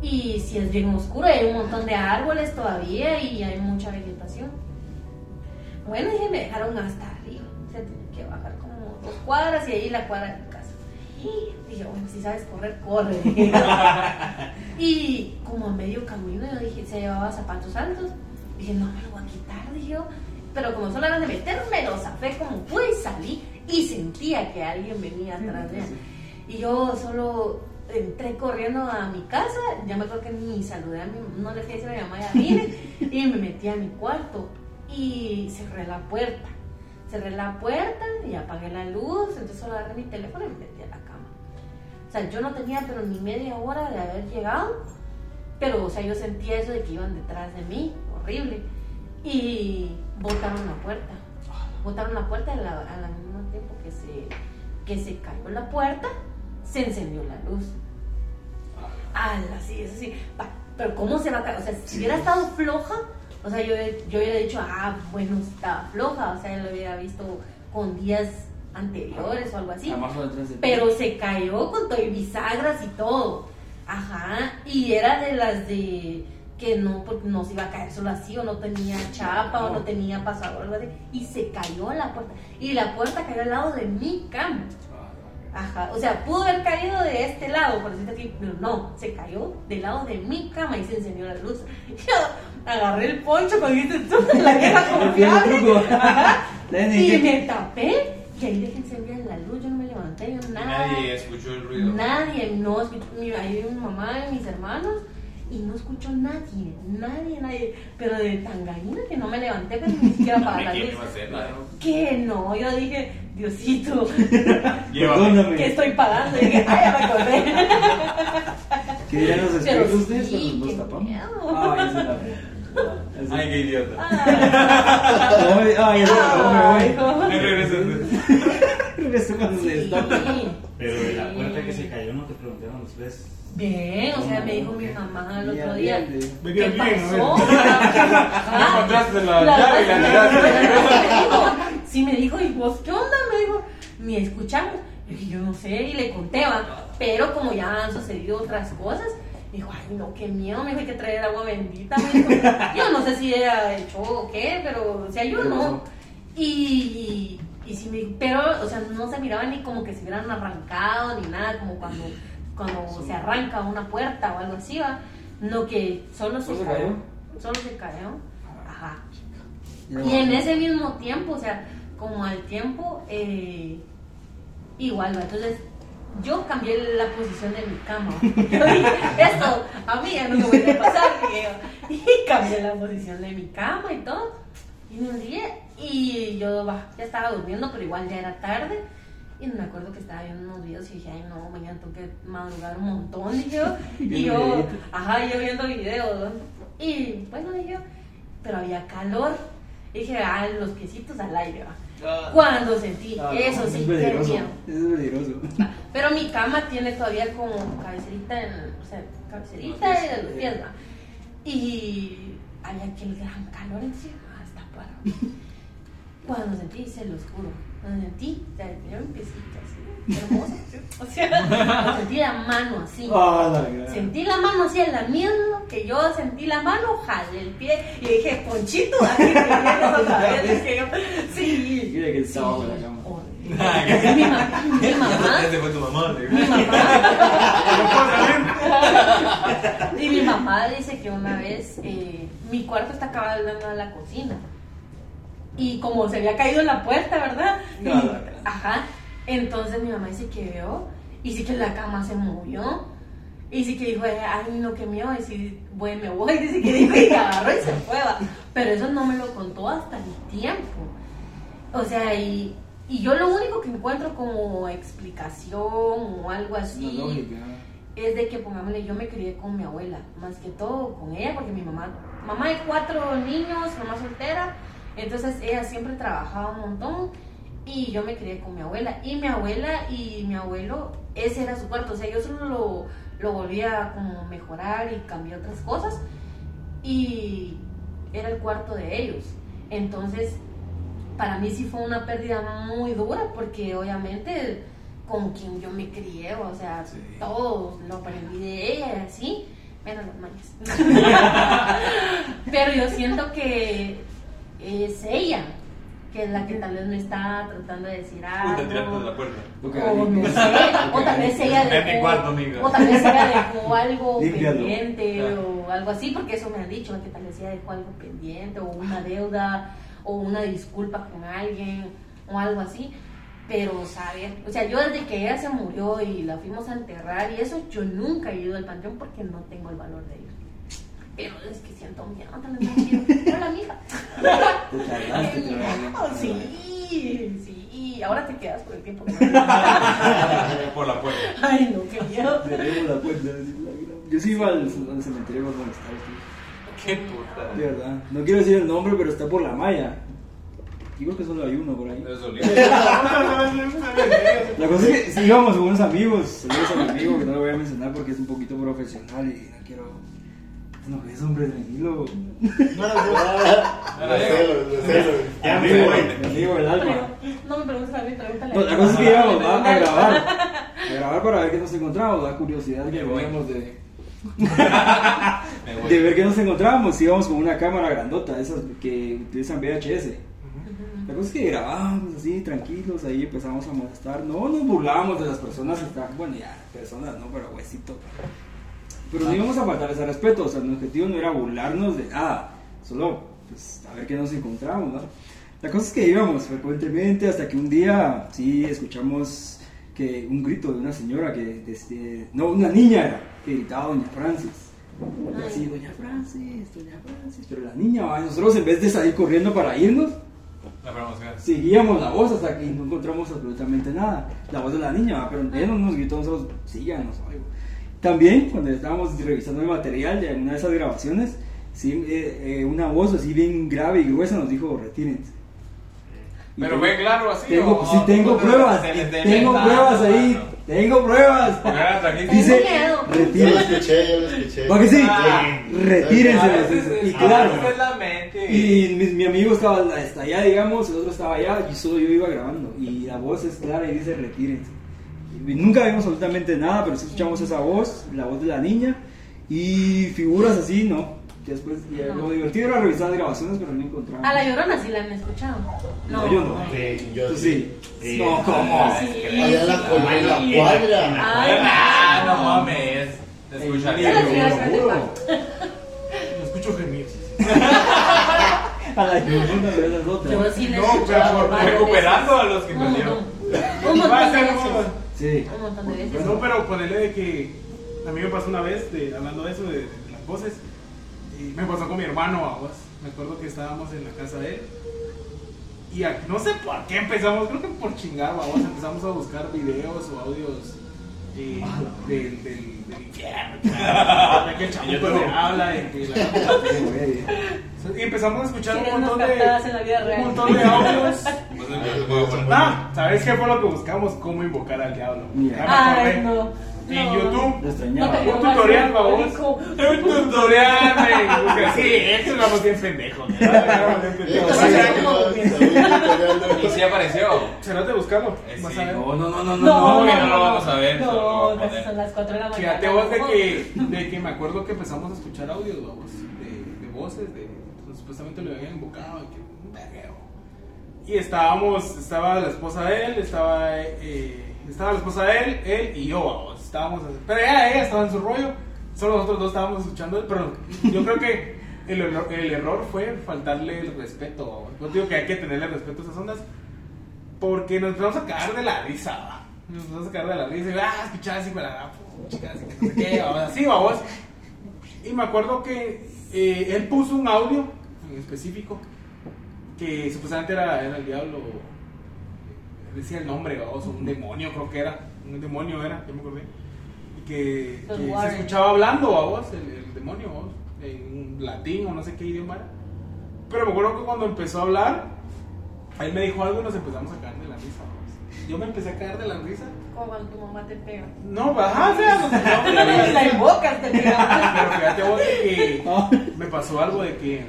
Y si es bien oscuro, hay un montón de árboles todavía y hay mucha vegetación. Bueno, y me dejaron hasta arriba, o sea, tenía que bajar como dos cuadras y ahí la cuadra. Y dije, bueno, si sabes correr, corre. y como a medio camino yo dije, se llevaba zapatos altos. Dije, no me lo voy a quitar, dije yo. Pero como solo era de meterme, lo zafé como pude y salí. Y sentía que alguien venía atrás de mí. Y yo solo entré corriendo a mi casa. Ya me acuerdo que ni saludé a mi, no le fui a decir a mi mamá, ya vine. y me metí a mi cuarto. Y cerré la puerta. Cerré la puerta y apagué la luz. Entonces solo agarré mi teléfono y me metí a la cama. O sea, yo no tenía pero ni media hora de haber llegado. Pero, o sea, yo sentía eso de que iban detrás de mí, horrible. Y botaron la puerta. Botaron la puerta y a la- al mismo tiempo que se, que se cayó la puerta, se encendió la luz. Ala, sí, eso sí. Pero ¿cómo se va a caer? O sea, si hubiera estado floja, o sea, yo, yo hubiera dicho, ah, bueno, estaba floja. O sea, lo hubiera visto con días anteriores o algo así. Pero se cayó con todo y bisagras y todo. Ajá. Y era de las de que no, porque no se iba a caer solo así, o no tenía chapa, o no tenía pasador, algo así. Y se cayó la puerta. Y la puerta cayó al lado de mi cama. Ajá. O sea, pudo haber caído de este lado, por decirte así, pero no, se cayó del lado de mi cama y se encendió la luz. Yo agarré el poncho con tú, la vieja confiable. Ajá. Y me tapé y ahí dejé encendida la luz, yo no me levanté, yo nada. Nadie escuchó el ruido. Nadie, no escuchó, mi, ahí mi mamá y mis hermanos y no escuchó nadie, nadie, nadie, pero de tan gallina que no me levanté pero ni siquiera para la ¿Quién luz. Que no, yo dije, Diosito, Perdóname. ¿qué estoy pagando? Y dije, ay, ya me acordé. ¿Qué dirán los Pero espejos ustedes sí, qué nos tapamos? miedo. Ay, la. Esa- Ay, qué idiota. Ay, ay, Ay. Regreso cuando se destapa. Sí. Pero de la puerta que se cayó no te preguntaron los. Bien, o sea, me dijo mi mamá el otro día. ¿Qué pasó? Ah, encontraste la la llave y la tiraste. Sí, me dijo, ¿y vos qué onda? Me dijo, ni escuchamos. Y dije, yo no sé, y le conté, va. Pero como ya han sucedido otras cosas, dijo, ay, no, qué miedo, me dijo, hay que traer agua bendita. Yo no sé si ella echó o qué, pero, o sea, yo ¿Qué no. Y, y, y sí me, pero, o sea, no se miraba ni como que se hubieran arrancado ni nada, como cuando, cuando se arranca una puerta o algo así, va. No que solo se ¿Solo se cayó. cayó? Solo se cayó. Ajá. Ya Y en ese mismo tiempo, o sea, como al tiempo, eh, igual, ¿va? entonces yo cambié la posición de mi cama. Yo dije, esto a mí ya no me vuelve a pasar. dije yo. Y cambié la posición de mi cama y todo. Y me dije, y yo va, ya estaba durmiendo, pero igual ya era tarde. Y me acuerdo que estaba viendo unos videos y dije, ay no, mañana tengo que madrugar un montón. Dije yo, y yo, ajá, yo viendo videos. ¿no? Y bueno, dije yo, pero había calor. Dije, ah, los piecitos al aire, va. Cuando sentí, Ah, eso sí, es peligroso. miedo. Eso es peligroso. Pero mi cama tiene todavía como cabezerita, en, o sea, cabezerita y de los. Y había aquel gran calor encima, hasta para. Cuando sentí, se los juro, cuando sentí, o sea, tenía un piecito así, hermoso, ¿sí? o sea, sentí la mano así. Ah, la. Sentí la mano así, en la misma que yo sentí la mano, jalé el pie y dije, Ponchito, aquí te vienes otra vez. Dije yo, sí. Mira que en la cama. Mi mamá, mi mamá, fue tu mi mamá. Y mi mamá dice que una vez eh, mi cuarto está acabado a la cocina. Y como se había caído la puerta, ¿verdad? No, Y- no, no. Ajá. Entonces mi mamá dice que vio y sí que la cama se movió. Y sí que dijo, ay, no, qué miedo. Y sí, bueno, me voy. Dice que dijo y agarró y se fue. va. Pero eso no me lo contó hasta el tiempo. O sea, y, y yo lo único que encuentro como explicación o algo así es de que, pongámosle, yo me crié con mi abuela, más que todo con ella, porque mi mamá, mamá de cuatro niños, mamá soltera, entonces ella siempre trabajaba un montón Y yo me crié con mi abuela. Y mi abuela y mi abuelo, ese era su cuarto. O sea, yo solo lo, lo volví a como mejorar y cambié otras cosas. Y era el cuarto de ellos. Entonces, para mí sí fue una pérdida muy dura porque obviamente con quien yo me crié, o sea, Sí. todo lo aprendí de ella y así, menos las mañas. Pero yo siento que es ella, que es la que tal vez me está tratando de decir Puta, tiraste de la algo. puerta. O no sé, o tal vez ella dejó, cuarto, o tal vez ella dejó algo pendiente Claro. o algo así, porque eso me han dicho, que tal vez ella dejó algo pendiente o una deuda o una disculpa con alguien o algo así. Pero saber, o sea, yo desde que ella se murió y la fuimos a enterrar y eso, yo nunca he ido al panteón porque no tengo el valor de ir. Pero es que siento miedo, vez no quiero. Mija. Te tardaste, te tardaste. Oh, sí, sí. Ahora te quedas por el tiempo que no. Por la puerta. Ay, no, qué miedo. Cerremos la puerta. la Yo sí iba al, al cementerio más molestar. Qué puta. De verdad. No quiero decir el nombre, pero está por la malla. Yo creo que solo hay uno por ahí. La cosa es que sí íbamos con unos amigos, saludos a mi amigo que no lo voy a mencionar porque es un poquito profesional y no quiero. No, es hombre tranquilo. No, no, celo, celo. Ya me Amigo, voy. mi amigo el alma. No me preguntes a mí, pregúntale. No, la cosa es que íbamos a grabar. A grabar para ver qué nos encontramos. Da curiosidad que teníamos de. de ver qué nos encontrábamos. Íbamos con una cámara grandota, esas que utilizan VHS. La cosa es que grabábamos así, tranquilos, ahí empezamos a molestar. No nos burlábamos de las personas que estaban, bueno, ya, personas no, pero huesito. Pero no íbamos a faltarles al respeto, o sea, el objetivo no era burlarnos de nada, solo pues, a ver qué nos encontramos, ¿no? La cosa es que íbamos frecuentemente hasta que un día sí escuchamos que un grito de una señora que, desde, no, una niña era, que gritaba Doña Francis. Y así, Doña Francis, Doña Francis, pero la niña, ¿va? nosotros en vez de salir corriendo para irnos, La seguíamos la voz hasta que no encontramos absolutamente nada. La voz de la niña, ¿va? pero ella no nos gritó, nosotros síganos o algo. También, cuando estábamos revisando el material de una de esas grabaciones, sí, eh, eh, una voz así bien grave y gruesa nos dijo, retírense. Pero ve claro así. Tengo, o- sí, tengo pruebas, tengo pruebas ahí, mano. tengo pruebas. Porque. Dice. Yo lo retírense. escuché, yo lo escuché. ¿Va que sí? Ah. Retírense. A veces Y claro. a veces es la mente. Y mi, mi amigo estaba hasta allá, digamos, el otro estaba allá, y solo yo iba grabando. Y la voz es clara y dice retírense. Y nunca vimos absolutamente nada, pero sí escuchamos esa voz, la voz de la niña, y figuras así, ¿no? Después, y No. lo divertido era revisar las grabaciones, pero no encontramos. A la llorona sí la han escuchado. No, yo no. Sí, yo Tú sí. sí. No, ¿cómo? Sí. Allá la, en la cuadra. Ay, Ah, no mames. Te escucharía. La Lo escuché. juro. Lo escucho gemir. A la llorona de esas otras. Yo sí No, pero recuperando a los que perdieron. Un montón de veces. Sí. Un montón de veces. Pues no, pero ponerle de que a mí me pasó una vez, de, hablando de eso, de, de las voces, y me pasó con mi hermano, vamos. Me acuerdo que estábamos en la casa de él. Y a- no sé por qué empezamos, creo que por chingar, vamos. Empezamos a buscar videos o audios eh, del, del, del infierno. De que el chamuco le habla, de que la- Y empezamos a escuchar un montón de, captadas en la vida real. un montón de audios. Pues. Ah, ¿sabes qué fue lo que buscamos? Cómo invocar al diablo. Ay, no. En No. YouTube. Un tutorial, rico. Un tutorial. Porque Sí, eso lo vamos bien Eh, sí, Y sí apareció. Será de buscarlo. Eh, Vas sí. a ver. No, no, no, no, no. No, no lo vamos a ver, No, casi son las 4 de la mañana. Fíjate vos de que, de que me acuerdo que empezamos a escuchar audios, vamos, de, de voces, de pues, supuestamente lo habían invocado, y que un vergueo. Y estábamos, estaba la esposa de él, estaba, eh, estaba la esposa de él, él y yo, vamos, estábamos, pero ella, ella estaba en su rollo, solo nosotros dos estábamos escuchando, pero yo creo que el, el error fue faltarle el respeto, vamos. yo digo que hay que tenerle respeto a esas ondas, porque nos empezamos a cagar de la risa. Nos empezamos a cagar de la risa, y ah, escuchaba así, para la así vamos, vamos. Y me acuerdo que eh, él puso un audio en específico que supuestamente era, era el diablo, decía el nombre, vamos, un demonio creo que era, un demonio era, yo me acordé. Que, se escuchaba hablando, vamos, el, el demonio, vamos, en latín o no sé qué idioma era. Pero me acuerdo que cuando empezó a hablar, Ahí me dijo algo y nos empezamos a caer de la risa. Yo me empecé a caer de la risa. Como cuando tu mamá te pega. No, ajá, o sea, nos empezamos a caer la invocas, te pega. Pero fíjate vos de que me pasó algo de que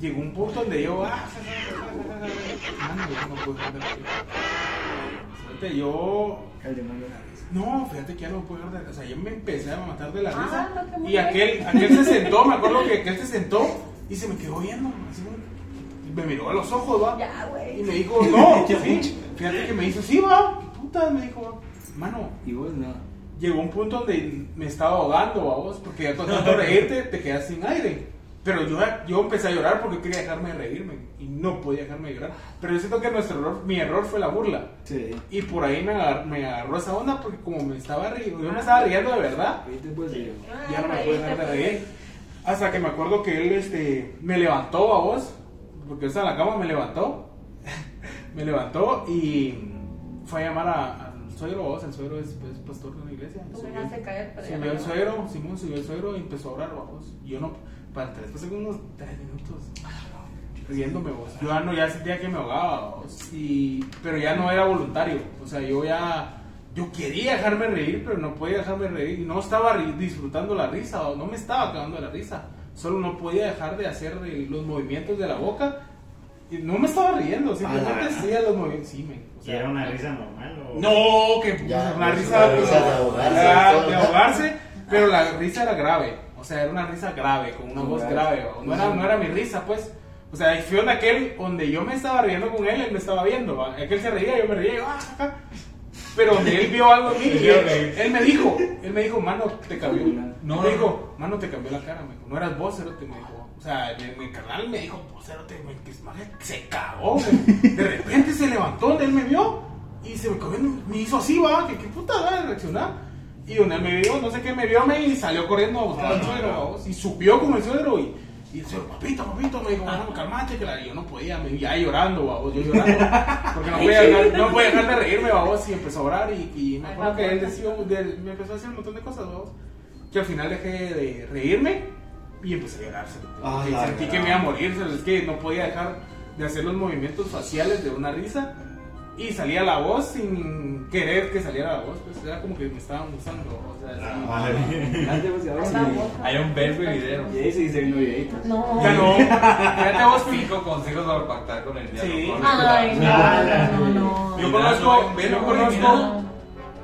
llegó un punto donde yo, ah, no puedo yo, El demonio. No, fíjate que ya no puedo de, o sea, yo me empecé a matar de la Ah, risa. no, y aquel, aquel se sentó, me acuerdo que aquel se sentó y se me quedó viendo, así, y me miró a los ojos, va. Ya, Y güey. me dijo, no, sí, fíjate que me hizo, sí, va, qué puta, me dijo, mano, Y vos nada. llegó un punto donde me estaba ahogando a vos, porque ya con tanto reírte te quedas sin aire. Pero yo, yo empecé a llorar porque quería dejarme de reírme y no podía dejarme de llorar. Pero yo siento que nuestro error, mi error fue la burla. Sí. Y por ahí me agarró, me agarró esa onda porque como me estaba riendo, yo me estaba riendo de verdad, pues ya no me pude dejar de reír. Hasta que me acuerdo que él este, me levantó a vos, porque yo estaba en la cama, me levantó. me levantó y fue a llamar a- suegro, vos, el suegro es, es pastor de una iglesia. Subió- dejaste caer, Subió el no. suegro, Simón subió el suegro y empezó a orar, vamos. Y yo no, para tres, de unos tres minutos, riéndome vos. Yo ya no, ya sentía que me ahogaba, vos. Y, pero ya no era voluntario. O sea, yo ya, yo quería dejarme reír, pero no podía dejarme reír. No estaba disfrutando la risa, o no me estaba acabando la risa. Solo no podía dejar de hacer el- los movimientos de la boca. No me estaba riendo, simplemente Ah, hacía los movimientos. Sí, men. O ¿Y sea, era una risa normal o...? no, que Ya, una risa, una risa de ahogarse, Ah, de ahogarse, pero la risa era grave, o sea, era una risa grave, con una voz grave, no era, no era mi risa, pues, o sea, fue en aquel donde yo me estaba riendo con él, él me estaba viendo, ¿va? aquel se reía, yo me reía, yo, ah, pero donde él vio algo en mí, y él, él me dijo, él me dijo, mano, te cambió, no, me dijo, mano, te cambió la cara, me dijo, no eras vos, Cerote", me dijo, o sea, mi, mi carnal me dijo, que maje, se cagó, de repente se levantó él me vio, y se me cogió, me hizo así, va, que qué puta va a reaccionar. Y donde él me vio, no sé qué me vio, me y salió corriendo a buscar al suegro, vamos, y subió con el suegro y, y el suegro, papito, papito, me dijo, no, calmate, que la, y yo no podía, me ya llorando, vamos, yo llorando, porque no podía, dejar, no podía dejar de reírme, vamos, y empezó a orar y, y me acuerdo que él decía, de- me empezó a decir un montón de cosas, vamos, que al final dejé de reírme y empecé a llorar, Ah, y la sentí que me iba a morir, es que no podía dejar de hacer los movimientos faciales de una risa y salía la voz sin querer que saliera la voz, pues era como que me estaban usando, o sea, sí. Vale. Hay un verbo y video. Y ahí se dice videitos. No. Ya no, fíjate vos, Cinco consejos para pactar con el diablo. Sí. Ay, no, no, no. Yo conozco, no yo conozco,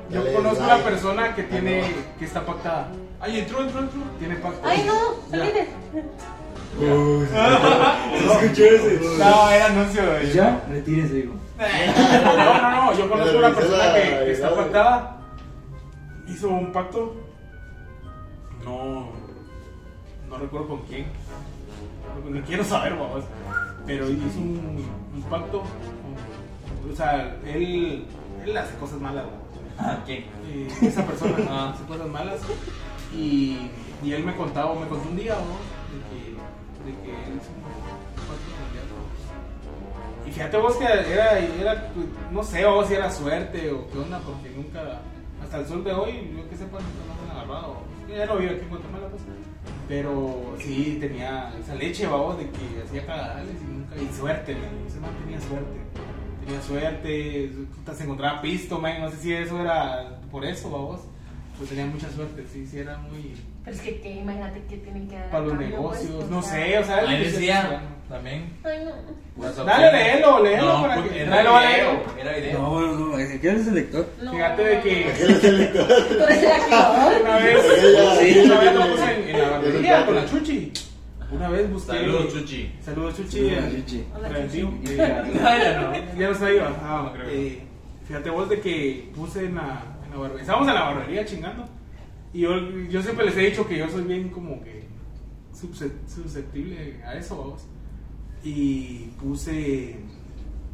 yo conozco una persona que tiene, que está pactada, Ay, entró, entró, entró. tiene pacto. Ay, no, Ya. salí de. escuchó ese? No, era anuncio de Ya, retírese, digo. No, no, no, yo conozco una persona la- que, que está pactada. Hizo un pacto. No. No recuerdo con quién. No, Ni quiero saber, vamos. Pero hizo un, un pacto. O sea, él, él hace cosas malas, ¿no? Ah, ¿Quién? Eh, esa persona Ah. hace cosas malas. Y, él me contaba, me contó un día, ¿no? De que, de que él. Y fíjate vos que era, era, no sé vos si era suerte o qué onda, porque nunca, hasta el sol de hoy, yo que sepa, nunca me han agarrado. Ya no vivo aquí en Guatemala, pues. Pero sí tenía esa leche, vamos, de que hacía cagadales y nunca, y suerte, man, ese man tenía suerte. Tenía suerte, se encontraba pisto, man, no sé si eso era por eso, vamos. Pues tenía mucha suerte, sí, sí, era muy... Pero es que, ¿qué? imagínate que tienen que dar. Para los cambio, negocios, pues, no sé, o sea... Ahí decía, decía también. Ay, no. Dale, léelo, léelo No, para porque que- era video. léelo. Era video. No, no, no, ¿qué es el lector? No. Fíjate de que Tú eres el activador. una vez, sí, una vez lo puse en, en la barbería con la Chuchi. Una vez busqué... Saludos, Chuchi. Saludos, Chuchi. Saludos, Chuchi. Hola. Chuchi. Ya no. Ah, no creo. Eh, fíjate vos de que puse en la, la barbería. Estábamos en la barbería chingando. Y yo, yo siempre les he dicho que yo soy bien como que susceptible a eso, vamos. Y puse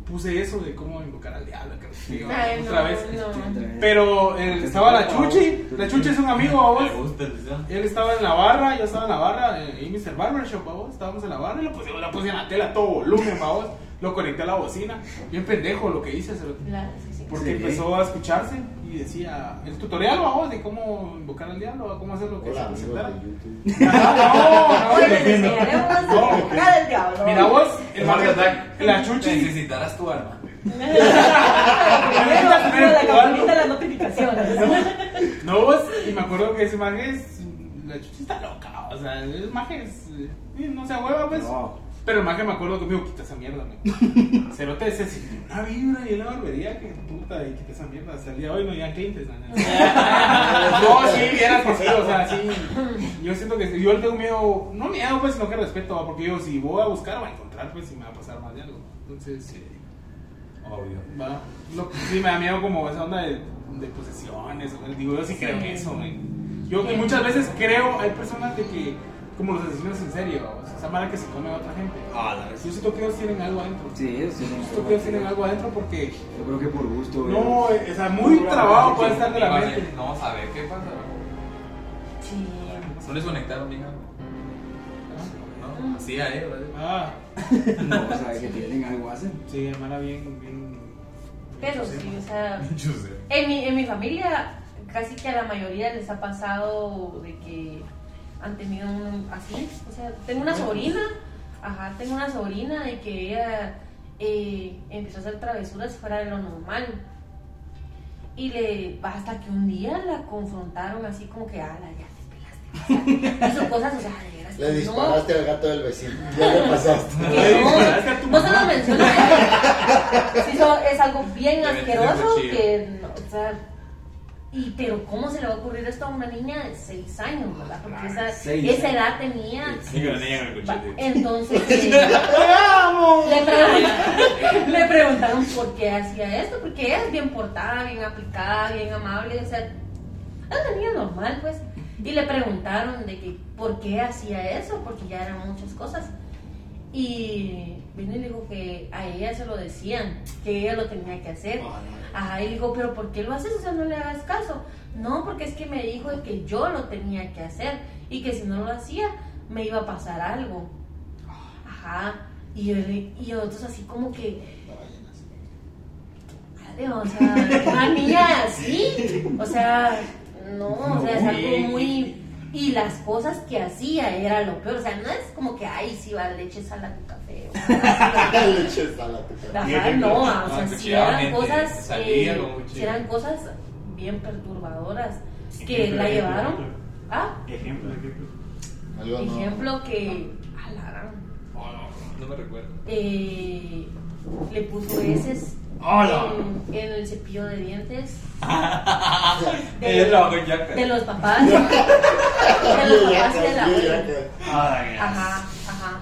puse eso de cómo invocar al diablo, que no otra no, vez. no. Pero eh, estaba la Chuchi. La Chuchi es un amigo, video. Él estaba en la barra, yo estaba en la barra, eh, y Mr. Barbershop, vamos, estábamos en la barra y lo puse, la puse en la tela a todo volumen, vamos, lo conecté a la bocina, bien pendejo lo que hice. Porque empezó a escucharse y decía el tutorial vamos de cómo invocar al diablo, cómo hacer lo que Hola, se presentara. Hoy no, les no, No. diablo. Mira vos, el maje- attack. la chuchi. Necesitarás tu primero la campanita de las notificaciones. No, vos, y me acuerdo que ese maje es. La chuchi está loca, o sea, el maje es. eh, No se hueva, pues. No. Pero el maje me acuerdo que me dijo, quita esa mierda, me. Cerote ese sí, una vibra y una barbería que puta, y quita esa mierda. Hasta el día de hoy no llegan clientes, ¿no? No, sí, vieras que sí, o sea, sí. Yo siento que yo le tengo miedo, no miedo, pues, sino que respeto, porque yo si voy a buscar, voy a encontrar, pues, y me va a pasar más de algo. Entonces, sí. Obvio. Va. Lo que sí me da miedo como esa onda de, de posesiones. o- Digo, yo sí creo en eso, men. Yo que muchas veces creo, hay personas de que, como los asesinos en serie, vamos, esa mala que se come a otra gente. Ah, la Yo siento que ellos tienen algo adentro. Sí, ellos tienen. Yo siento que ellos tienen algo adentro porque, Yo creo que por gusto. no, eh, o sea, muy trabajo puede estar de la mente. No, saber qué pasa. Sí. No les conectaron, mija. No, así a él, ¿vale? Ah, No, o sea, que tienen algo hacen. sí, hermana, bien, bien. Pero sí, o sea, Yo sé. en mi, en mi familia casi que a la mayoría les ha pasado de que han tenido un, así, o sea, tengo una sobrina, ajá, tengo una sobrina de que ella eh, empezó a hacer travesuras fuera de lo normal. Y le hasta que un día la confrontaron así como que, ala, ya te pelaste. Hizo cosas, o sea, Le que no. disparaste al gato del vecino. Ya le pasaste. Que Le no, disparaste a tu no se lo mencionas. Sí, so- es algo bien asqueroso que, no, o sea, y pero cómo se le va a ocurrir esto a una niña de 6 años, ¿verdad? Porque esa, Seis. esa edad tenía. Sí, que la niña en el Va, cochete. Entonces eh, le, preguntaron, le preguntaron por qué hacía esto, porque ella es bien portada, bien aplicada, bien amable, o sea, es una niña normal, pues. Y le preguntaron de que por qué hacía eso, porque ya eran muchas cosas. Y vino y dijo que a ella se lo decían, que ella lo tenía que hacer. Ajá, y dijo, pero ¿por qué lo haces? O sea, no le hagas caso. No, porque es que me dijo que yo lo tenía que hacer y que si no lo hacía me iba a pasar algo. Ajá, y, yo le- y otros así como que... O sea, una niña así, o sea, no, o sea, es algo muy... Y las cosas que hacía era lo peor, o sea, no es como que, ay, si va leche, sal a tu café. o sea, Leche sala, tu cara. Ajá, no, o sea, No, si eran cosas, salía eh, sí eran cosas bien perturbadoras que Ejemplo, la ejemplo, llevaron. ejemplo. Ah, Ejemplo, ejemplo. No. ejemplo que a la gran, No me recuerdo. eh, le puso heces ¡Hola! en, en el cepillo de dientes. De, los papás, de los papás y de la abuela. Ajá, ajá.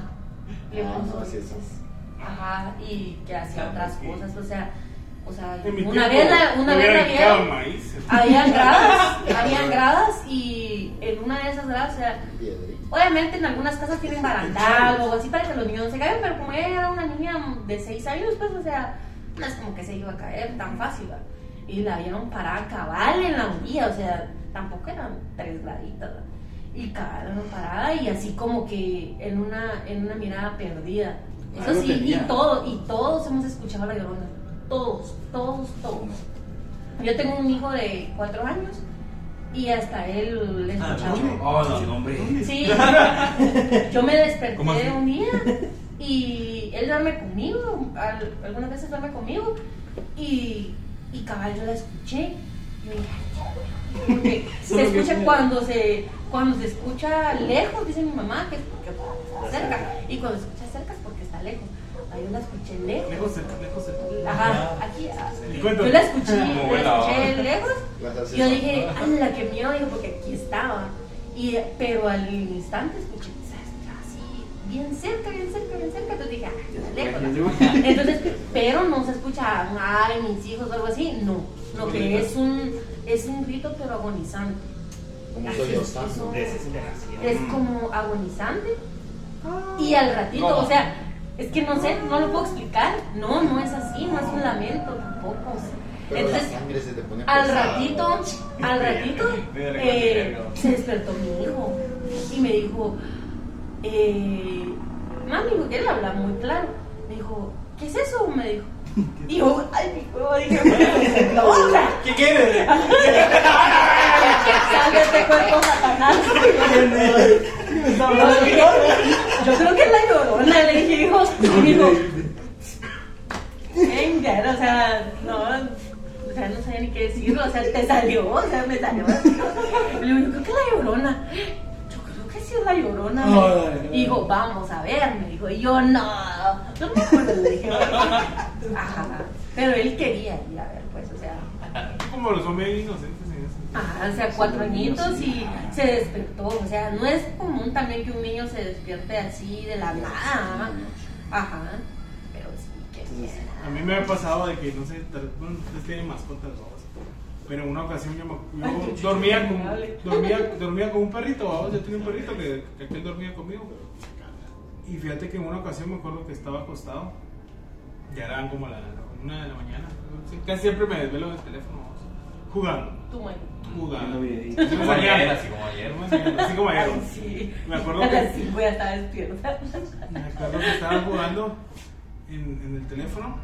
Le Ah, eso. Ajá, y que hacía otras cosas, o sea, o sea, una vez la, una vez la vieron. habían gradas, habían gradas y en una de esas gradas, o sea, obviamente en algunas casas tienen barandal o así para que los niños no se caigan, pero como ella era una niña de 6 años, pues, o sea, no es como que se iba a caer tan fácil, ¿va? Y la vieron parada cabal en la orilla, o sea, tampoco eran tres graditas, ¿va? Y cabal en parada y así como que en una, en una mirada perdida. Eso Algo sí, y tenía. todo, y todos hemos escuchado la llorona. Todos, todos, todos. Yo tengo un hijo de cuatro años y hasta él le escuchaba. Hola, hombre. Sí, yo me desperté un día y él duerme conmigo, al- algunas veces duerme conmigo y, y cabal yo la escuché y me dije, "Ay, porque se escucha cuando se, cuando se escucha lejos, dice mi mamá, que, que está cerca, y cuando se escucha cerca es porque está lejos. Ahí yo la escuché lejos. Lejos cerca, lejos cerca. Ajá, aquí. ah. Yo la escuché, la escuché lejos y yo dije, ¡ala, qué miedo! Digo, porque aquí estaba. Y, pero al instante escuché, bien cerca, bien cerca, bien cerca. Entonces dije, ¡ah, lejos! Entonces, pero no se escucha, ¡ay, mis hijos! o algo así. No, lo que es un, es un grito, pero agonizante. Como Así, soy es, yo, es un- Desesperación. es como agonizante y al ratito, No. o sea, es que no sé, no lo puedo explicar. No, no es así, no es un lamento tampoco. Pero la Entonces, sangre se te pone al ratito, al ratito, eh, se despertó mi hijo y me dijo, eh, mami, porque él habla muy claro. Me dijo, ¿qué es eso? Me dijo. Y yo, ay, mi huevo, dije, "Pues, ¿Qué quieres? sal de este cuerpo satanás. Yo creo que es la llorona, le dije, hijo, y dijo, venga, o sea, no, o sea, no sabía ni qué decirlo, o sea, te salió, o sea, me salió le digo, yo creo que es la llorona. Sí es la llorona. dijo. Ay, ay, ay. Y dijo, vamos a ver, me dijo, y yo no, no me acuerdo, le dije, ajá, pero él quería ir a ver, pues, o sea. Como los son bien inocentes en eso. Ajá, o sea, cuatro añitos y se despertó. O sea, no es común también que un niño se despierte así de la nada. Ajá, pero sí, que Entonces, A mí me ha pasado de que, no sé, tal- bueno, ustedes tienen mascotas, vamos. Pero en una ocasión yo, me- yo Ay, dormía, con, dormía, dormía con un perrito, vamos. Yo tenía un perrito que, que aquel dormía conmigo. Y fíjate que en una ocasión me acuerdo que estaba acostado. Ya eran como la una de la mañana. Sí, Casi siempre me desvelo en el teléfono, vamos, jugando. tú, Jugando. Así Como ayer, así como ayer. Así como ayer. Ay, sí. Me acuerdo A que- las cinco ya estaba despierta. Me acuerdo que estaba jugando en, en el teléfono.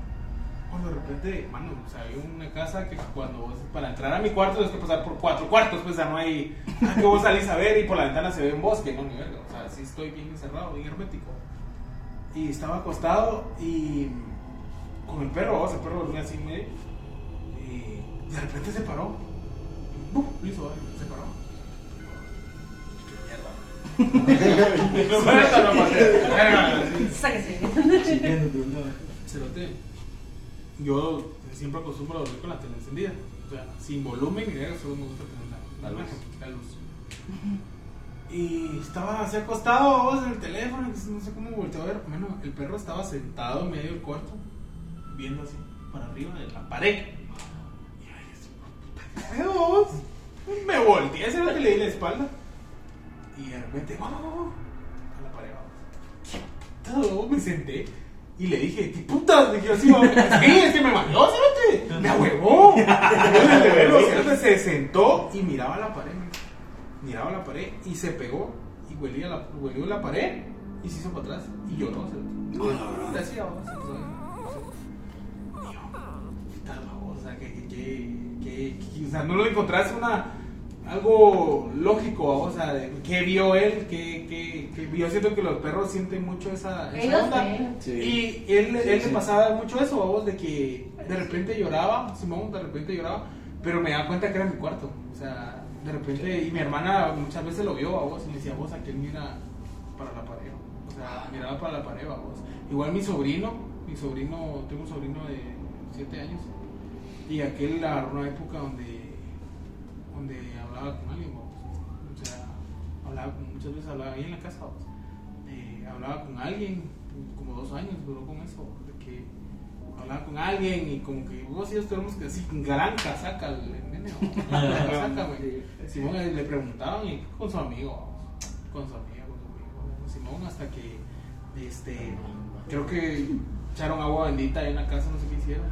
Cuando de repente, mano, o sea, había una casa que cuando vos, para entrar a mi cuarto, tienes que pasar por cuatro cuartos, pues ya no hay. ah, que vos salís a ver y por la ventana se ve un bosque, no, ni verga. O sea, sí estoy bien encerrado, bien hermético. Y estaba acostado y con el perro, vos, el perro dormía así medio. Y de repente se paró. ¡Buf! Lo hizo, se paró. ¡Qué mierda! Sáquese. Cerote, yo siempre acostumbro a dormir con la tele encendida. O sea, sin volumen ni nada, solo me gusta tener la, La luz. la luz. Y estaba así acostado vos en el teléfono, y no sé cómo volteó a ver. Bueno, el perro estaba sentado en medio del cuarto, viendo así para arriba de la pared. Y yo dije, "Puta, ¿qué pedo, vos?". Me volteé, ese era que le di la espalda. Y de repente, vamos, a la pared, vamos. Todo, me senté y le dije, ¿qué putas? Dije así, sí, es que me mandó, cerote. Me ahuevó. Cerote, se sentó y miraba la pared. Miraba la pared y se pegó y huelía la, la pared y se hizo para atrás y lloró. Le puta, vamos, o sea, que, que- que- o sea, no lo encontraste una algo lógico, vamos, o sea, qué vio él, que, que, que yo siento que los perros sienten mucho esa, esa onda. Sí. Y él, Sí, él sí. le pasaba mucho eso, vamos, de que de repente lloraba, Simón de repente lloraba, pero me daba cuenta que era mi cuarto, o sea, de repente, y mi hermana muchas veces lo vio, vos, y me decía, vos, aquel mira para la pared, o sea, miraba para la pared, vos. Igual mi sobrino, mi sobrino, tengo un sobrino de 7 años, y aquel agarró una época donde, donde hablaba con alguien, vamos, o sea, hablaba con, muchas veces hablaba ahí en la casa, vamos. Eh, hablaba con alguien, como dos años duró con eso, de que hablaba con alguien y como que vos y yo tenemos que así, gran casaca el nene. Simón eh, le preguntaban y con su amigo, vamos, con su amigo, con su amigo, Simón hasta que, este, creo que echaron agua bendita ahí en la casa, no sé qué hicieron.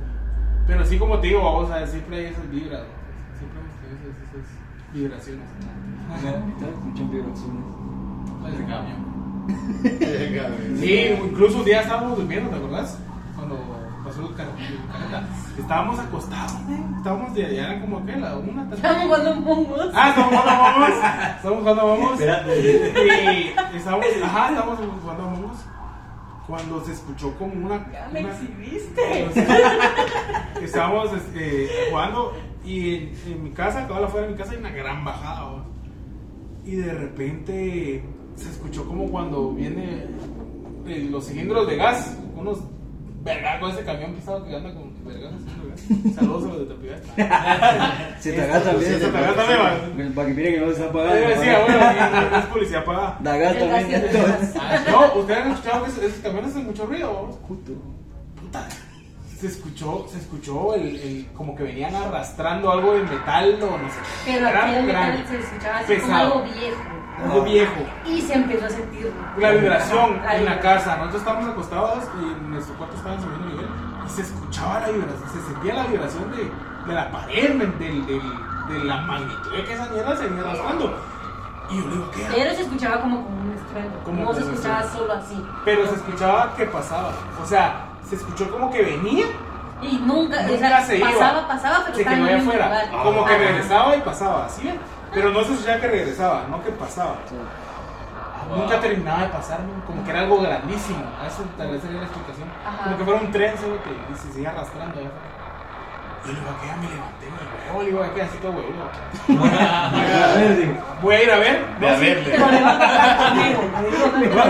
Pero así como te digo, vamos a siempre hay esas vibras, ¿no? siempre hemos tenido esas, esas vibraciones. Muchas vibraciones. Parece camión. Venga, güey. Sí, incluso un día estábamos durmiendo, ¿te acordás? Cuando pasó el car- el careta. Estábamos acostados, ¿eh? Estábamos de allá, como que la una, tal. Estamos jugando mongos. Ah, estamos jugando a Momos. Estamos jugando a Momos. Espérate. Y estábamos, ajá, estábamos jugando a Momos. Cuando se escuchó como una. Ya me una- exhibiste. Estábamos este, jugando y en, en mi casa, acá afuera de mi casa hay una gran bajada. ¿va? Y de repente se escuchó como cuando viene eh, los cilindros de gas, unos vergazos ese camión pisado que anda con vergazos. Saludos a los de Tepidad. Se te agarra también. Se te agarra también, Para que miren que no se está Yo pagando. decía, bueno, es policía pagada. Dagas El también. gas entonces. No, ustedes han escuchado que esos, camiones hacen mucho ruido. Puto. Puta, se escuchó, se escuchó el, el- como que venían arrastrando algo de metal o no sé. Pero Era algo metal grande, se escuchaba así como algo viejo. algo viejo. Y se empezó a sentir La vibración La en la casa. Nosotros estábamos acostados y en nuestro cuarto estaba en segundo nivel y se escuchaba la vibración, se sentía la vibración de, de la pared, del, del, de la magnitud de que esa mierda se venía arrastrando. Y yo le digo, ¿qué? Pero se escuchaba como con un estruendo. Como no se escuchaba solo así. Pero se escuchaba que pasaba. O sea, se escuchó como que venía Y nunca, o Nunca sea, se iba. pasaba, pasaba, pero Se quedó allá afuera. lugar. Como que regresaba y pasaba, ¿sí ven? Pero no se escuchaba que regresaba, no que pasaba. Nunca terminaba de pasar, como que era algo grandísimo. A Eso tal vez sería la explicación. Ajá. Como que fuera un tren, ¿sabes? Que y se sigue arrastrando allá afuera. Y yo le digo, ¿a qué ya me levanté? Me huevo, le digo, ¿a qué así todo huevo? A ver, digo, Voy a ir a ver. Ve a verle.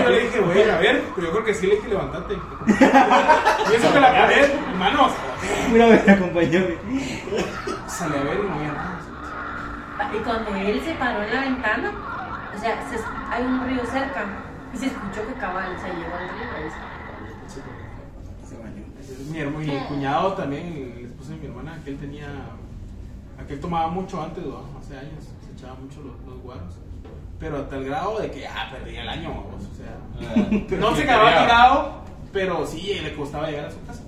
Yo le dije, voy a ir a ver, pero yo creo que sí le dije, levántate. y eso que la pared, hermanos, Una vez me acompañó. salí a ver y no había nada. Y cuando él se paró en la ventana, o sea, se- hay un río cerca y se escuchó que cabal se llegó al río. ahí se- Se bañó. Mi, hermano, mi cuñado también, el esposo de mi hermana, aquel tenía. Aquel tomaba mucho antes, ¿no? hace años, se echaba mucho los, los guaros. Pero a tal grado de que, ah, perdía el año, vamos, o sea. no se quedaba tirado, pero sí le costaba llegar a su casa.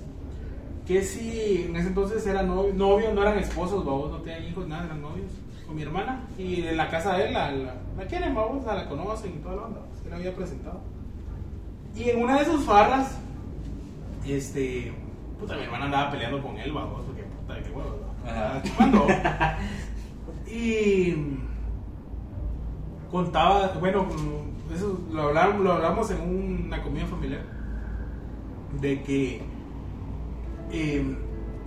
Que si en ese entonces era novio, novio no eran esposos, vamos, no tenían hijos, nada, eran novios con mi hermana. Y en la casa de él la, la, la quieren, vamos, sea, la conocen y toda la onda, se la había presentado. Y en una de sus farras, este, puta, mi hermana andaba peleando con él, vamos, porque puta, qué. Andaba chupando. y contaba, bueno, eso lo hablamos, lo hablamos en una comida familiar, de que eh,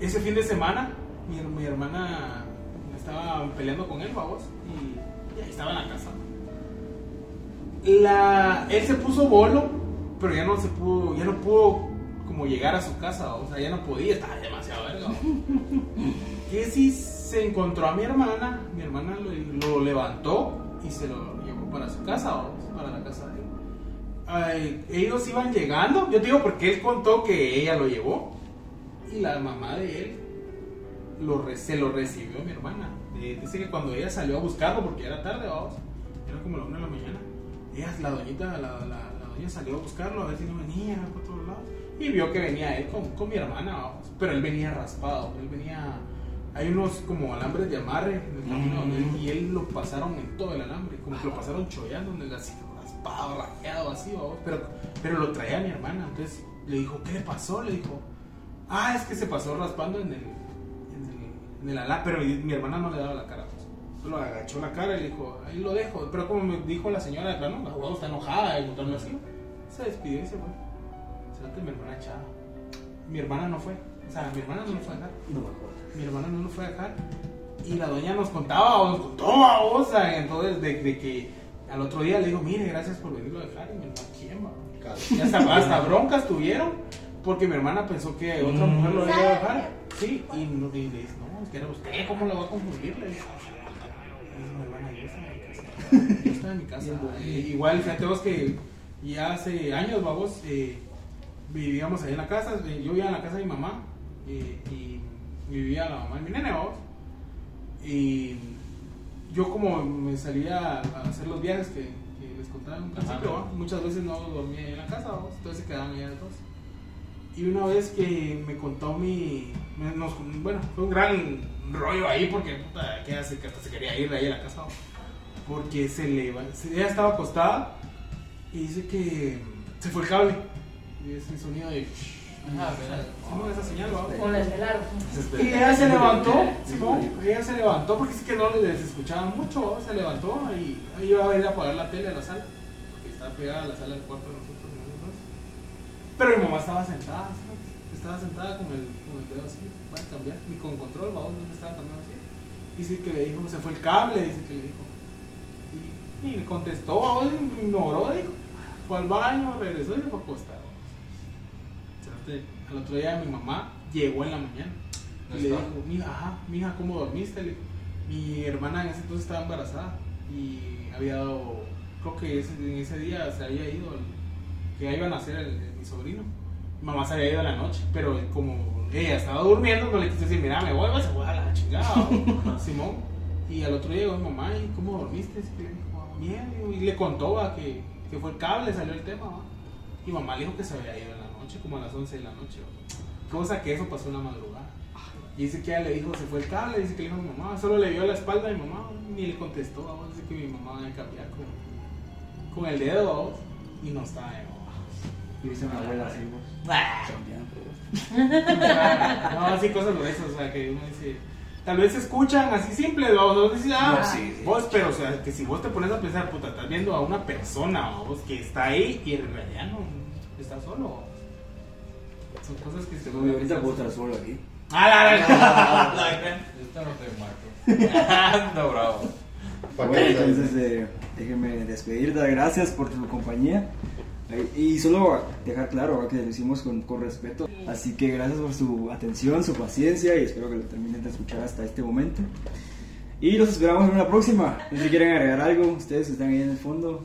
ese fin de semana mi, mi hermana estaba peleando con él, vamos, y, y ahí estaba en la casa. La, él se puso bolo, pero ya no se pudo, ya no pudo como llegar a su casa, o sea, ya no podía, estaba demasiado verga. Que si se encontró a mi hermana, mi hermana lo, lo levantó y se lo llevó para su casa, vamos, para la casa de él. Ay, ellos iban llegando, yo te digo porque él contó que ella lo llevó y la mamá de él lo, re- se lo recibió mi hermana. Eh, dice que cuando ella salió a buscarlo, porque era tarde, vamos, era como la una de la mañana, ella, la doñita, la, la, la doña salió a buscarlo a ver si no venía por todos lados y vio que venía él con, con mi hermana, vamos, pero él venía raspado, él venía, hay unos como alambres de amarre en el camino donde él- y él lo pasaron en todo el alambre, como que lo pasaron chollando, en el así, raspado, rajeado, así, vamos, pero, pero lo traía mi hermana, entonces le dijo, ¿qué le pasó? Le dijo, ah, es que se pasó raspando en el, en el, en el ala- pero mi, mi hermana no le daba la cara, pues. Solo agachó la cara y le dijo, ahí lo dejo. Pero como me dijo la señora de plano, la abogada está enojada de encontrarme así. Se despidió y se fue. Se que mi hermana echaba. Mi hermana no fue. O sea, mi hermana no lo fue a dejar. No me acuerdo. Mi hermana no lo fue a dejar. Y la doña nos contaba, o nos contó, o sea, entonces de, de que al otro día le dijo, mire, gracias por venirlo a dejar. Y mi hermana, ¿quién va? Y hasta, hasta broncas tuvieron porque mi hermana pensó que otra mujer lo iba a dejar. Sí, y, no, y le dice, no, es que era usted, ¿cómo lo va a confundir? Le dijo, "No, hermana, yo estaba en mi casa. Yo estaba en mi casa. Igual, fíjate vos que ya hace años, vamos, eh, vivíamos ahí en la casa. eh, Yo vivía en la casa de mi mamá y vivía la mamá de mi nene, vamos. Y yo como me salía a hacer los viajes que, que les contaba en un principio, ¿va? muchas veces no dormía ahí en la casa, ¿va? entonces se quedaban allá dos. Y una vez que me contó mi... me- nos- bueno, fue un gran rollo ahí porque puta, que hace que hasta se quería ir de ahí a la casa. ¿va? Porque se le se- ella estaba acostada y dice que se fue el cable. Y ese sonido de... Ajá, ¿verdad? ¿sí, no? esa señal, ¿va? Con el de largo. Y ella se levantó, Simón, ella se levantó porque es que no les escuchaba mucho, se levantó y ahí iba a ir a apagar la tele a la sala, porque estaba pegada a la sala del cuarto de nosotros. nosotros. Pero mi mamá estaba sentada, ¿sabes? estaba sentada con el, con el dedo así, va a cambiar, ni con control, vamos, no estaba cambiando así. Dice que le dijo, se fue el cable, dice que le dijo. Y, y le contestó, y ignoró, dijo. Fue al baño, regresó y se fue a Espérate, Al otro día mi mamá llegó en la mañana. No Y le está. dijo, mija, ajá, mija, ¿cómo dormiste? Le dijo. Mi hermana en ese entonces estaba embarazada y había dado, creo que ese, en ese día se había ido, el- que ya iba a nacer el- el- mi sobrino. Mi mamá se había ido a la noche, pero como ella estaba durmiendo, no le quise decir, mira, me voy, se fue a la chingada, ¿no? Simón. Y al otro día llegó mi mamá, ¿y cómo dormiste? Y le dijo, "Ah, bien, y le contó que, que fue el cable, salió el tema. ¿va? Y mamá le dijo que se había ido noche, como a las 11 de la noche. Cosa que eso pasó en la madrugada. Y dice que ella le dijo, se fue el cable, dice que le dijo a mi mamá, solo le vio la espalda a mi mamá, ni le contestó, vamos, dice que mi mamá va a cambiar con, con el dedo, vamos, y no estaba, vamos. Dice mi abuela así. Ah. No, así cosas gruesas, o sea, que uno dice. Tal vez se escuchan así simples, ¿no? Vos ah, No, sí, sí. vos, pero, o sea, que si vos te pones a pensar, puta, estás viendo a una persona, vos, que está ahí y en realidad no está solo. Son cosas que se Uy, ahorita puedo estar solo aquí. Ah, la, la, la. Esto no te mato. Ando bravo. ¿Para Bueno, entonces eh, déjenme despedir, dar gracias por tu compañía. Y solo dejar claro que lo hicimos con, con respeto. Así que gracias por su atención, su paciencia y espero que lo terminen de escuchar hasta este momento. Y los esperamos en una próxima. No sé si quieren agregar algo, ustedes que están ahí en el fondo.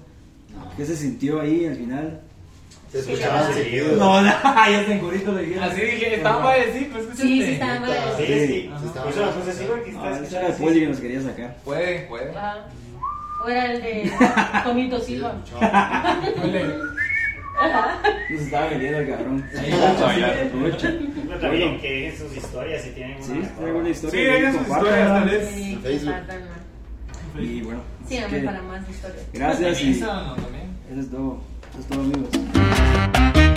¿Qué se sintió ahí al final? Se escuchaban seguido. No, no, ya se engorito le dijeron. Así dije, estaba para decir, pues que Sí, sí, está mal. Sí, Sí. sí. Se estaba- Eso la puse así porque No, está ese era el poli que nos quería sacar. Pueden. Ajá. O era el de Tomito Sí, Silva. Nos estaba vendiendo el cabrón. Pero también que dejen sus historias si tienen Sí, una. tengo una Sí, historia. dejen sus historias, tal vez. Sí, Facebook. Y bueno, Síganme para más historias. gracias y Esa, no, también. eso es todo. Hasta luego amigos.